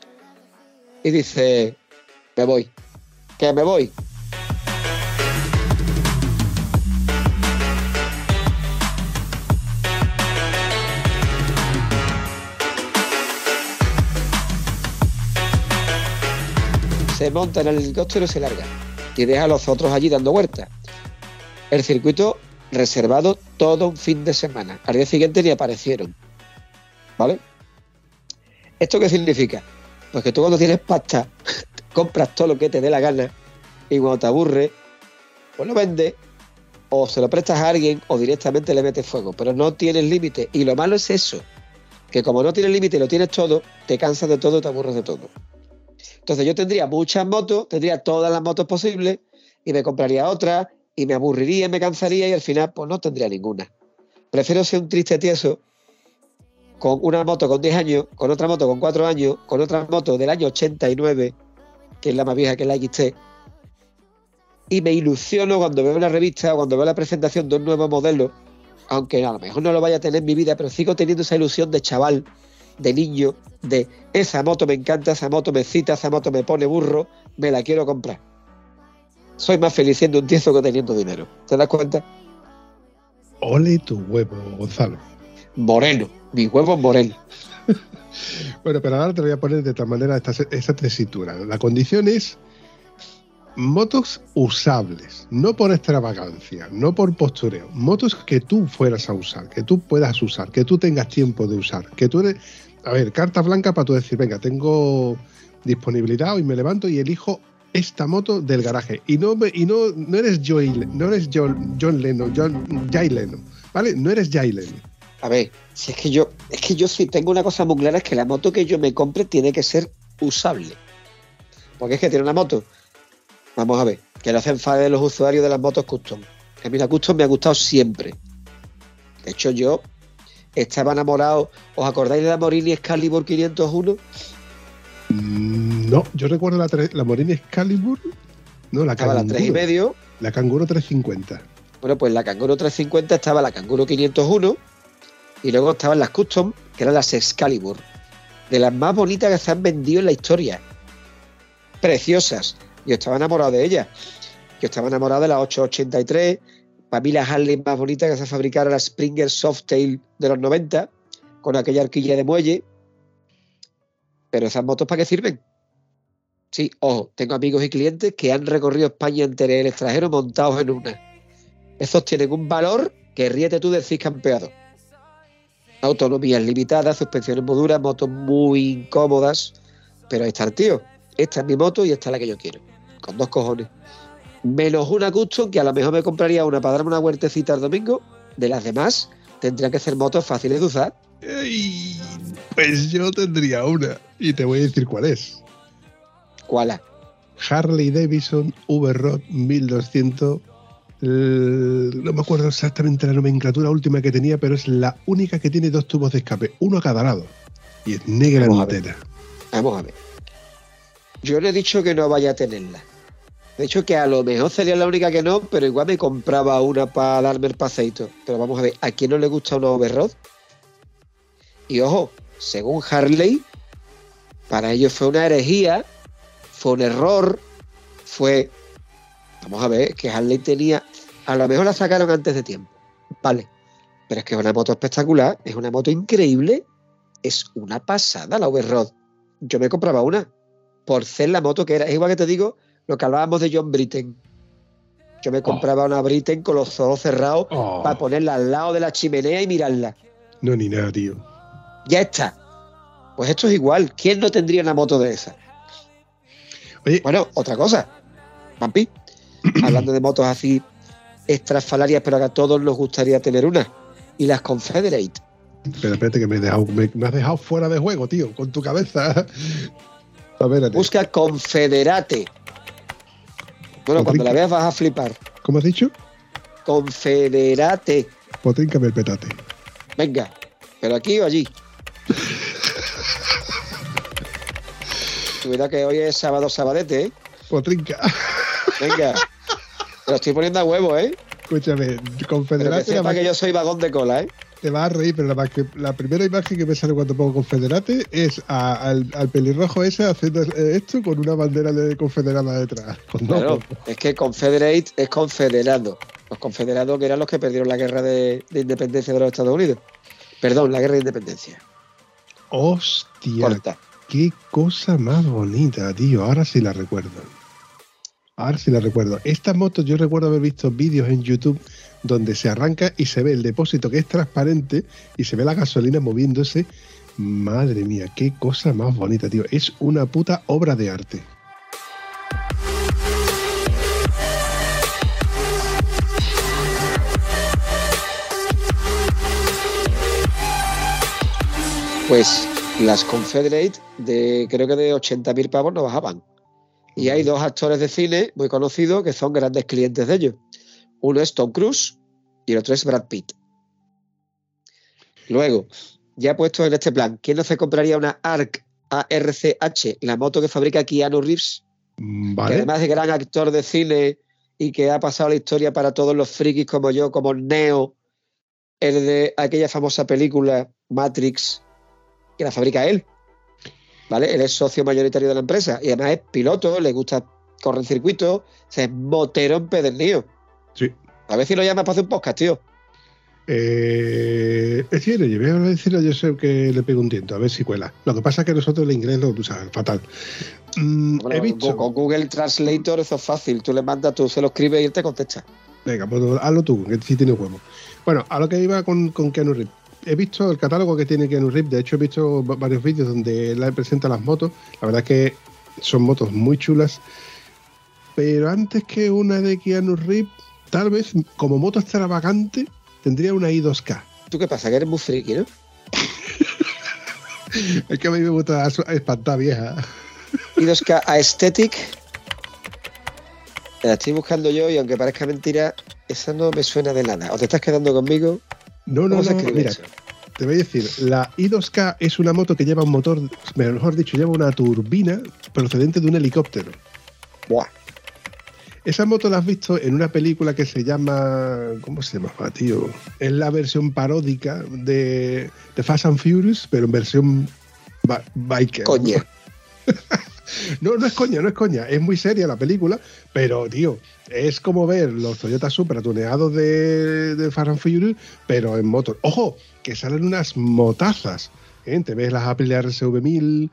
y dice, me voy, que me voy. Se monta en el helicóptero y se larga. Y deja a los otros allí dando vueltas. El circuito reservado todo un fin de semana. Al día siguiente ni aparecieron. ¿Vale? ¿Esto qué significa? Pues que tú cuando tienes pasta, *laughs* compras todo lo que te dé la gana y cuando te aburre, pues lo vendes o se lo prestas a alguien o directamente le metes fuego, pero no tienes límite. Y lo malo es eso, que como no tienes límite y lo tienes todo, te cansas de todo, te aburres de todo. Entonces yo tendría muchas motos, tendría todas las motos posibles y me compraría otras y me aburriría, me cansaría y al final pues no tendría ninguna. Prefiero ser un triste tieso con una moto con 10 años, con otra moto con 4 años, con otra moto del año 89, que es la más vieja que es la XT, y me ilusiono cuando veo la revista o cuando veo la presentación de un nuevo modelo, aunque a lo mejor no lo vaya a tener en mi vida, pero sigo teniendo esa ilusión de chaval, de niño, de esa moto me encanta, esa moto me cita, esa moto me pone burro, me la quiero comprar. Soy más feliz siendo un tieso que teniendo dinero. ¿Te das cuenta? Ole tu huevo, Gonzalo. Moreno, mi huevo es moreno. *laughs* Bueno, pero ahora te voy a poner de tal manera esta, esta tesitura. La condición es motos usables, no por extravagancia, no por postureo. Motos que tú fueras a usar, que tú puedas usar, que tú tengas tiempo de usar, que tú eres, a ver, carta blanca para tú decir, venga, tengo disponibilidad hoy me levanto y elijo esta moto del garaje y no y no, no eres Joy, no eres John, John Lennon, John, Jay Leno, ¿vale? No eres Jay Leno. A ver, si es que yo, es que yo sí tengo una cosa muy clara, es que la moto que yo me compre tiene que ser usable. Porque es que tiene una moto. Vamos a ver, que no se enfade los usuarios de las motos custom. Que a mí la custom me ha gustado siempre. De hecho, yo estaba enamorado. ¿Os acordáis de la Morini Excalibur 501? Mm, No, yo recuerdo la, la Morini Excalibur, no, la Estaba la Kanguro. 3 y medio. La Kanguro 350. Bueno, pues la Kanguro 350 estaba la Kanguro 501 y luego estaban las Custom, que eran las Excalibur, de las más bonitas que se han vendido en la historia. Preciosas. Yo estaba enamorado de ellas. Yo estaba enamorado de la 883. Para mí la Harley más bonita que se fabricara la Springer Softail de los 90, con aquella arquilla de muelle. Pero esas motos, ¿para qué sirven? Sí, ojo, tengo amigos y clientes que han recorrido España entera y el extranjero montados en una. Esos tienen un valor que ríete tú del CIS campeado. Autonomías limitadas, suspensiones muy duras, motos muy incómodas. Pero ahí está el tío. Esta es mi moto y esta es la que yo quiero. Con dos cojones. Menos una custom que a lo mejor me compraría una para darme una huertecita el domingo. De las demás, tendrían que ser motos fáciles de usar. Ey, pues yo tendría una y te voy a decir cuál es. ¿Cuál? es? Harley Davidson V-Rod 1200. l- No me acuerdo exactamente la nomenclatura última que tenía, pero es la única que tiene dos tubos de escape, uno a cada lado. Y es negra Vamos a entera. Vamos a ver. Yo no he dicho que no vaya a tenerla. De hecho, que a lo mejor sería la única que no, pero igual me compraba una para darme el paseito. Pero vamos a ver, ¿a quién no le gusta una overrod? Y ojo, según Harley, para ellos fue una herejía, fue un error, fue. Vamos a ver, que Harley tenía. A lo mejor la sacaron antes de tiempo. Vale. Pero es que es una moto espectacular, es una moto increíble, es una pasada la overrod yo me compraba una por ser la moto que era. Es igual que te digo lo que hablábamos de John Britten. Yo me compraba una Britten con los ojos cerrados Oh. para ponerla al lado de la chimenea y mirarla. No, ni nada, tío. Ya está. Pues esto es igual. ¿Quién no tendría una moto de esa? Oye, Bueno, otra cosa. Vampi, *clears throat* hablando de motos así extrafalarias, pero que a todos nos gustaría tener una. Y las Confederate. espera, espérate que me, he dejado- me- me has dejado fuera de juego, tío, con tu cabeza. *laughs* A ver, Busca Confederate. Bueno, cuando la veas vas a flipar. ¿cómo has dicho? Confederate. Potríncame el petate. Venga, pero aquí o allí. *laughs* Cuidado que hoy es sábado sabadete, ¿eh? Potrinca. Venga. *laughs* Te lo estoy poniendo a huevo, ¿eh? Escúchame, Pero que Confederate. sepa que yo soy vagón de cola, ¿eh? Te vas a reír, pero la, más que- la primera imagen que me sale cuando pongo Confederate es a- al, al pelirrojo ese haciendo esto con una bandera de confederada detrás. Con dos Claro, pocos. es que Confederate es confederado. Los confederados que eran los que perdieron la guerra de, de independencia de los Estados Unidos. Perdón, la guerra de independencia. Hostia, Corta. qué cosa más bonita, tío. Ahora sí la recuerdo. Ahora sí la recuerdo. Esta moto yo recuerdo haber visto vídeos en YouTube donde se arranca y se ve el depósito que es transparente y se ve la gasolina moviéndose. Madre mía, qué cosa más bonita, tío. Es una puta obra de arte. Pues las Confederate, de creo que de 80.000 pavos no bajaban. Y hay dos actores de cine muy conocidos que son grandes clientes de ellos. Uno es Tom Cruise y el otro es Brad Pitt. Luego, ya puesto en este plan, ¿quién no se compraría una ARC ARCH, la moto que fabrica Keanu Reeves? Mm, que Vale. además de gran actor de cine y que ha pasado la historia para todos los frikis como yo, como Neo, el de aquella famosa película Matrix, que la fabrica él. ¿Vale? Él es socio mayoritario de la empresa y además es piloto, le gusta correr en circuito, o sea, es motero empedernido. Sí. A ver si lo llamas para hacer un podcast, tío. Eh, es decir, yo voy a decirle yo sé que le pego un tiento, a ver si cuela. Lo que pasa es que nosotros el inglés lo usamos fatal. Mm, Bueno, he visto. con Google Translator eso es fácil, tú le mandas, tú se lo escribes y él te contesta. Venga, pues hazlo tú, que sí tiene huevo. Bueno, a lo que iba con, con Keanu Reeves. He visto el catálogo que tiene Keanu Reeves, de hecho he visto va- varios vídeos donde él presenta las motos. La verdad es que son motos muy chulas. Pero antes que una de Keanu Reeves, tal vez como moto extravagante, tendría una i2K. ¿Tú qué pasa? Que eres muy friki, ¿no? *laughs* Es que a mí me gusta espantar vieja. y 2K Aesthetic. La estoy buscando yo y aunque parezca mentira, esa no me suena de nada. ¿O te estás quedando conmigo? No, no, ¿Cómo se no, mira, te voy a decir, la i2K es una moto que lleva un motor, mejor dicho, lleva una turbina procedente de un helicóptero. Buah. Esa moto la has visto en una película que se llama. ¿Cómo se llamaba, tío? Es la versión paródica de, de Fast and Furious, pero en versión ba- biker. Coña. *laughs* No, no es coña, no es coña. Es muy seria la película, pero, tío, es como ver los Toyota Supra tuneados de, de Fast and Furious, pero en motor. Ojo, que salen unas motazas. ¿eh? Te ves las Apple RSV1000,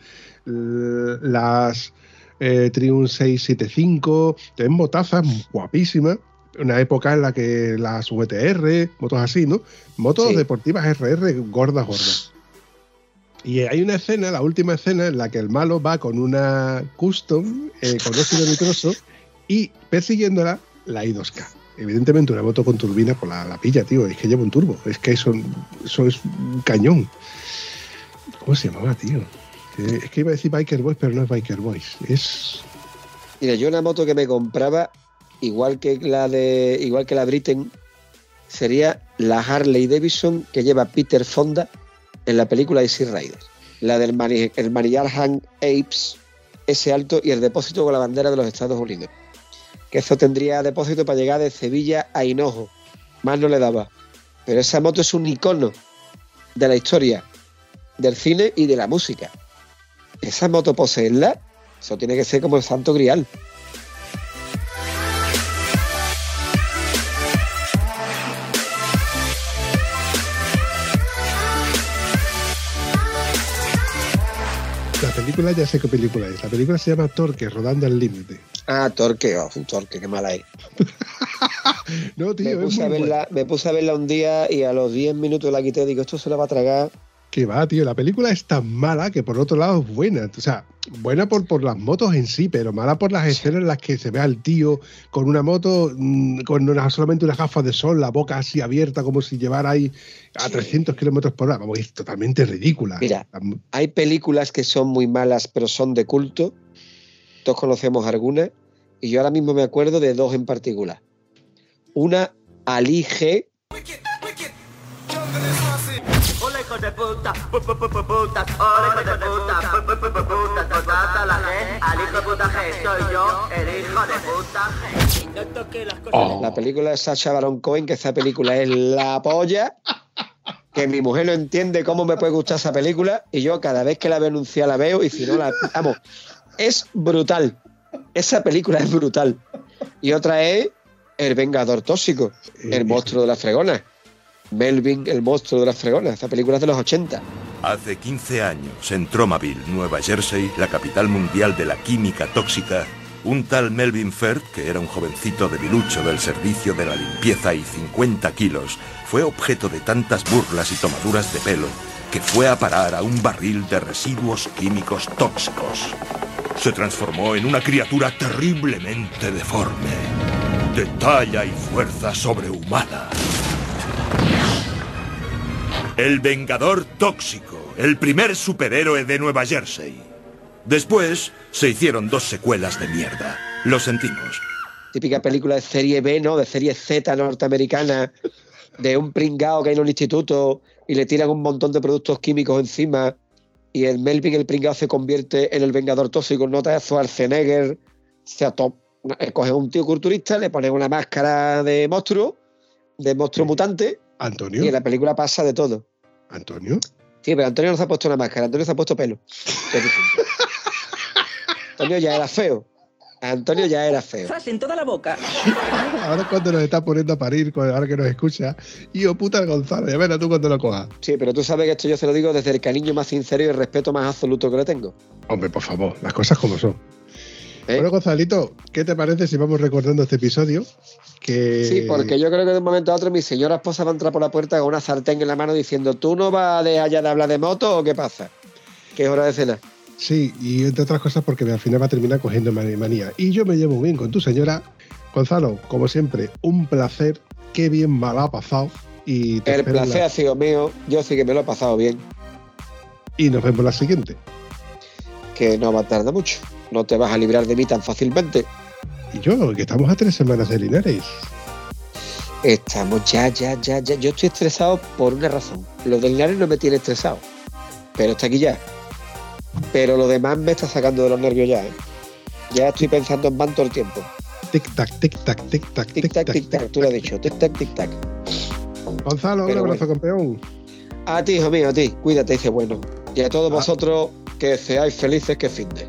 l- las eh, Triumph 675, te ves motazas guapísimas. Una época en la que las VTR, motos así, ¿no? Motos Sí. deportivas RR gordas, gordas. Y hay una escena, la última escena, en la que el malo va con una custom, eh, con óxido nitroso, y persiguiéndola la I2K. Evidentemente una moto con turbina, pues la, la pilla, tío. Es que lleva un turbo. Es que eso, eso es un cañón. ¿Cómo se llamaba, tío? Eh, Es que iba a decir Biker Boys, pero no es Biker Boys. Es... Mira, yo una moto que me compraba, igual que la de, igual que la Britain, sería la Harley Davidson que lleva Peter Fonda en la película Easy Rider. La del Mani- el Manillar Hand Apes, ese alto y el depósito con la bandera de los Estados Unidos. Que eso tendría depósito para llegar de Sevilla a Hinojo. Más no le daba. Pero esa moto es un icono de la historia, del cine y de la música. Esa moto poseerla, eso tiene que ser como el santo grial. Película ya sé qué película es. La película se llama Torque, Rodando al Límite. Ah, Torque, oh, Torque, qué mala es. *laughs* No, tío, me, es puse a muy verla, me puse a verla un día y a los 10 minutos la quité. Digo, esto se la va a tragar. Que va, tío. La película es tan mala que por otro lado es buena. O sea, buena por, por las motos en sí, pero mala por las escenas en las que se ve al tío con una moto, mm, con una- solamente unas gafas de sol, la boca así abierta, como si llevara ahí a 300 kilómetros por hora. Vamos, es totalmente ridícula. Mira, hay películas que son muy malas, pero son de culto. Todos conocemos algunas. Y yo ahora mismo me acuerdo de dos en particular. Una, Ali G. Hola hijo de puta, pu- pu- pu- pu- putas, hola hijo de puta, pu- pu- pu- pu- putas, potata la G, al hijo de puta G, soy yo, el hijo de puta G. No toque las cosas. La película de Sacha Baron Cohen, que esa película es la polla. que mi mujer no entiende cómo me puede gustar esa película y yo cada vez que la veo anunciada la veo y si no la... Vamos, es brutal. Esa película es brutal. Y otra es El Vengador Tóxico, el monstruo de la fregona. Melvin, el monstruo de la fregona. Esa película de los 80. Hace 15 años, en Tromaville, Nueva Jersey, la capital mundial de la química tóxica, un tal Melvin Firth, que era un jovencito debilucho del servicio de la limpieza y 50 kilos, fue objeto de tantas burlas y tomaduras de pelo que fue a parar a un barril de residuos químicos tóxicos. Se transformó en una criatura terriblemente deforme, de talla y fuerza sobrehumana. El Vengador Tóxico, el primer superhéroe de Nueva Jersey. Después se hicieron dos secuelas de mierda. Lo sentimos. Típica película de serie B, ¿no? De serie Z norteamericana, de un pringao que hay en un instituto y le tiran un montón de productos químicos encima y el Melvin, el pringao, se convierte en el Vengador Tóxico. Nota de Schwarzenegger, se atop, coge un tío culturista, le pone una máscara de monstruo, de monstruo mutante, Antonio. y en la película pasa de todo. Antonio. Sí, pero Antonio no se ha puesto una máscara, Antonio se ha puesto pelo. Antonio ya era feo. Antonio ya era feo. ¡Zas en toda la boca! *laughs* Ahora cuando nos está poniendo a parir, ahora que nos escucha. Y oh puta Gonzalo, ya verás tú cuando lo cojas. Sí, pero tú sabes que esto yo se lo digo desde el cariño más sincero y el respeto más absoluto que le tengo. Hombre, por favor, las cosas como son. ¿Eh? Bueno, Gonzalito, ¿qué te parece si vamos recordando este episodio? Que... Sí, porque yo creo que de un momento a otro mi señora esposa va a entrar por la puerta con una sartén en la mano diciendo, ¿tú no vas a dejar ya de hablar de moto o qué pasa? Que es hora de cenar. Sí, y entre otras cosas porque al final va a terminar cogiendo manía. Y yo me llevo bien con tu señora. Gonzalo, como siempre, un placer. Qué bien me la ha pasado. Y te El la- placer ha sido mío, yo sí que me lo he pasado bien, Y nos vemos la siguiente. que no va a tardar mucho. No te vas a librar de mí tan fácilmente. Y yo, que estamos a tres semanas de Linares. Estamos ya, ya, ya, ya. Yo estoy estresado por una razón. Lo del Linares no me tiene estresado. Pero está aquí ya. Pero lo demás me está sacando de los nervios ya, ¿eh? Ya estoy pensando en van todo el tiempo. Tic-tac, tic-tac, tic-tac, Tic-tac, tic-tac. Tú lo has dicho. Tic-tac, tic-tac. Gonzalo, un Pero abrazo, campeón. A ti, hijo mío, a ti. Cuídate, dice bueno. Y a todos vosotros, que seáis felices que finde.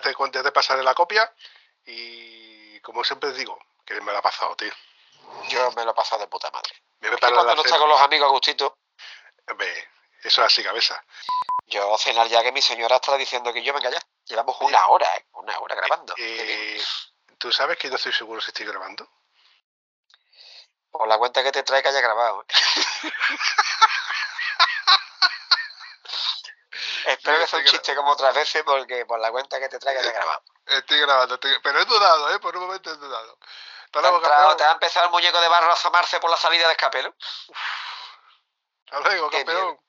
Ya te, ya te pasaré la copia. Y como siempre digo, que me la ha pasado, tío. Yo me lo he pasado de puta madre. Me Y para cuando no está con los amigos a gustito, Hombre, eso es así, cabeza. yo cenar ya que mi señora está diciendo que yo venga ya. Llevamos una hora, ¿eh? Una hora grabando. Qué bien. Eh, ¿Tú sabes que no estoy seguro si estoy grabando? Por la cuenta que te trae que haya grabado. *laughs* ¿eh? Espero que sea un chiste como otras veces porque por la cuenta que te trae que haya grabado. Estoy grabando, estoy- pero he dudado, ¿eh? Por un momento he dudado. Hasta Te entrado- campeón. te ha empezado el muñeco de barro a asomarse por la salida de escape, ¿no? Hasta luego, Qué campeón.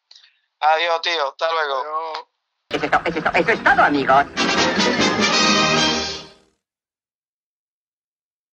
Adiós, tío. Hasta luego. Eso es to- eso es to- eso es todo, amigos.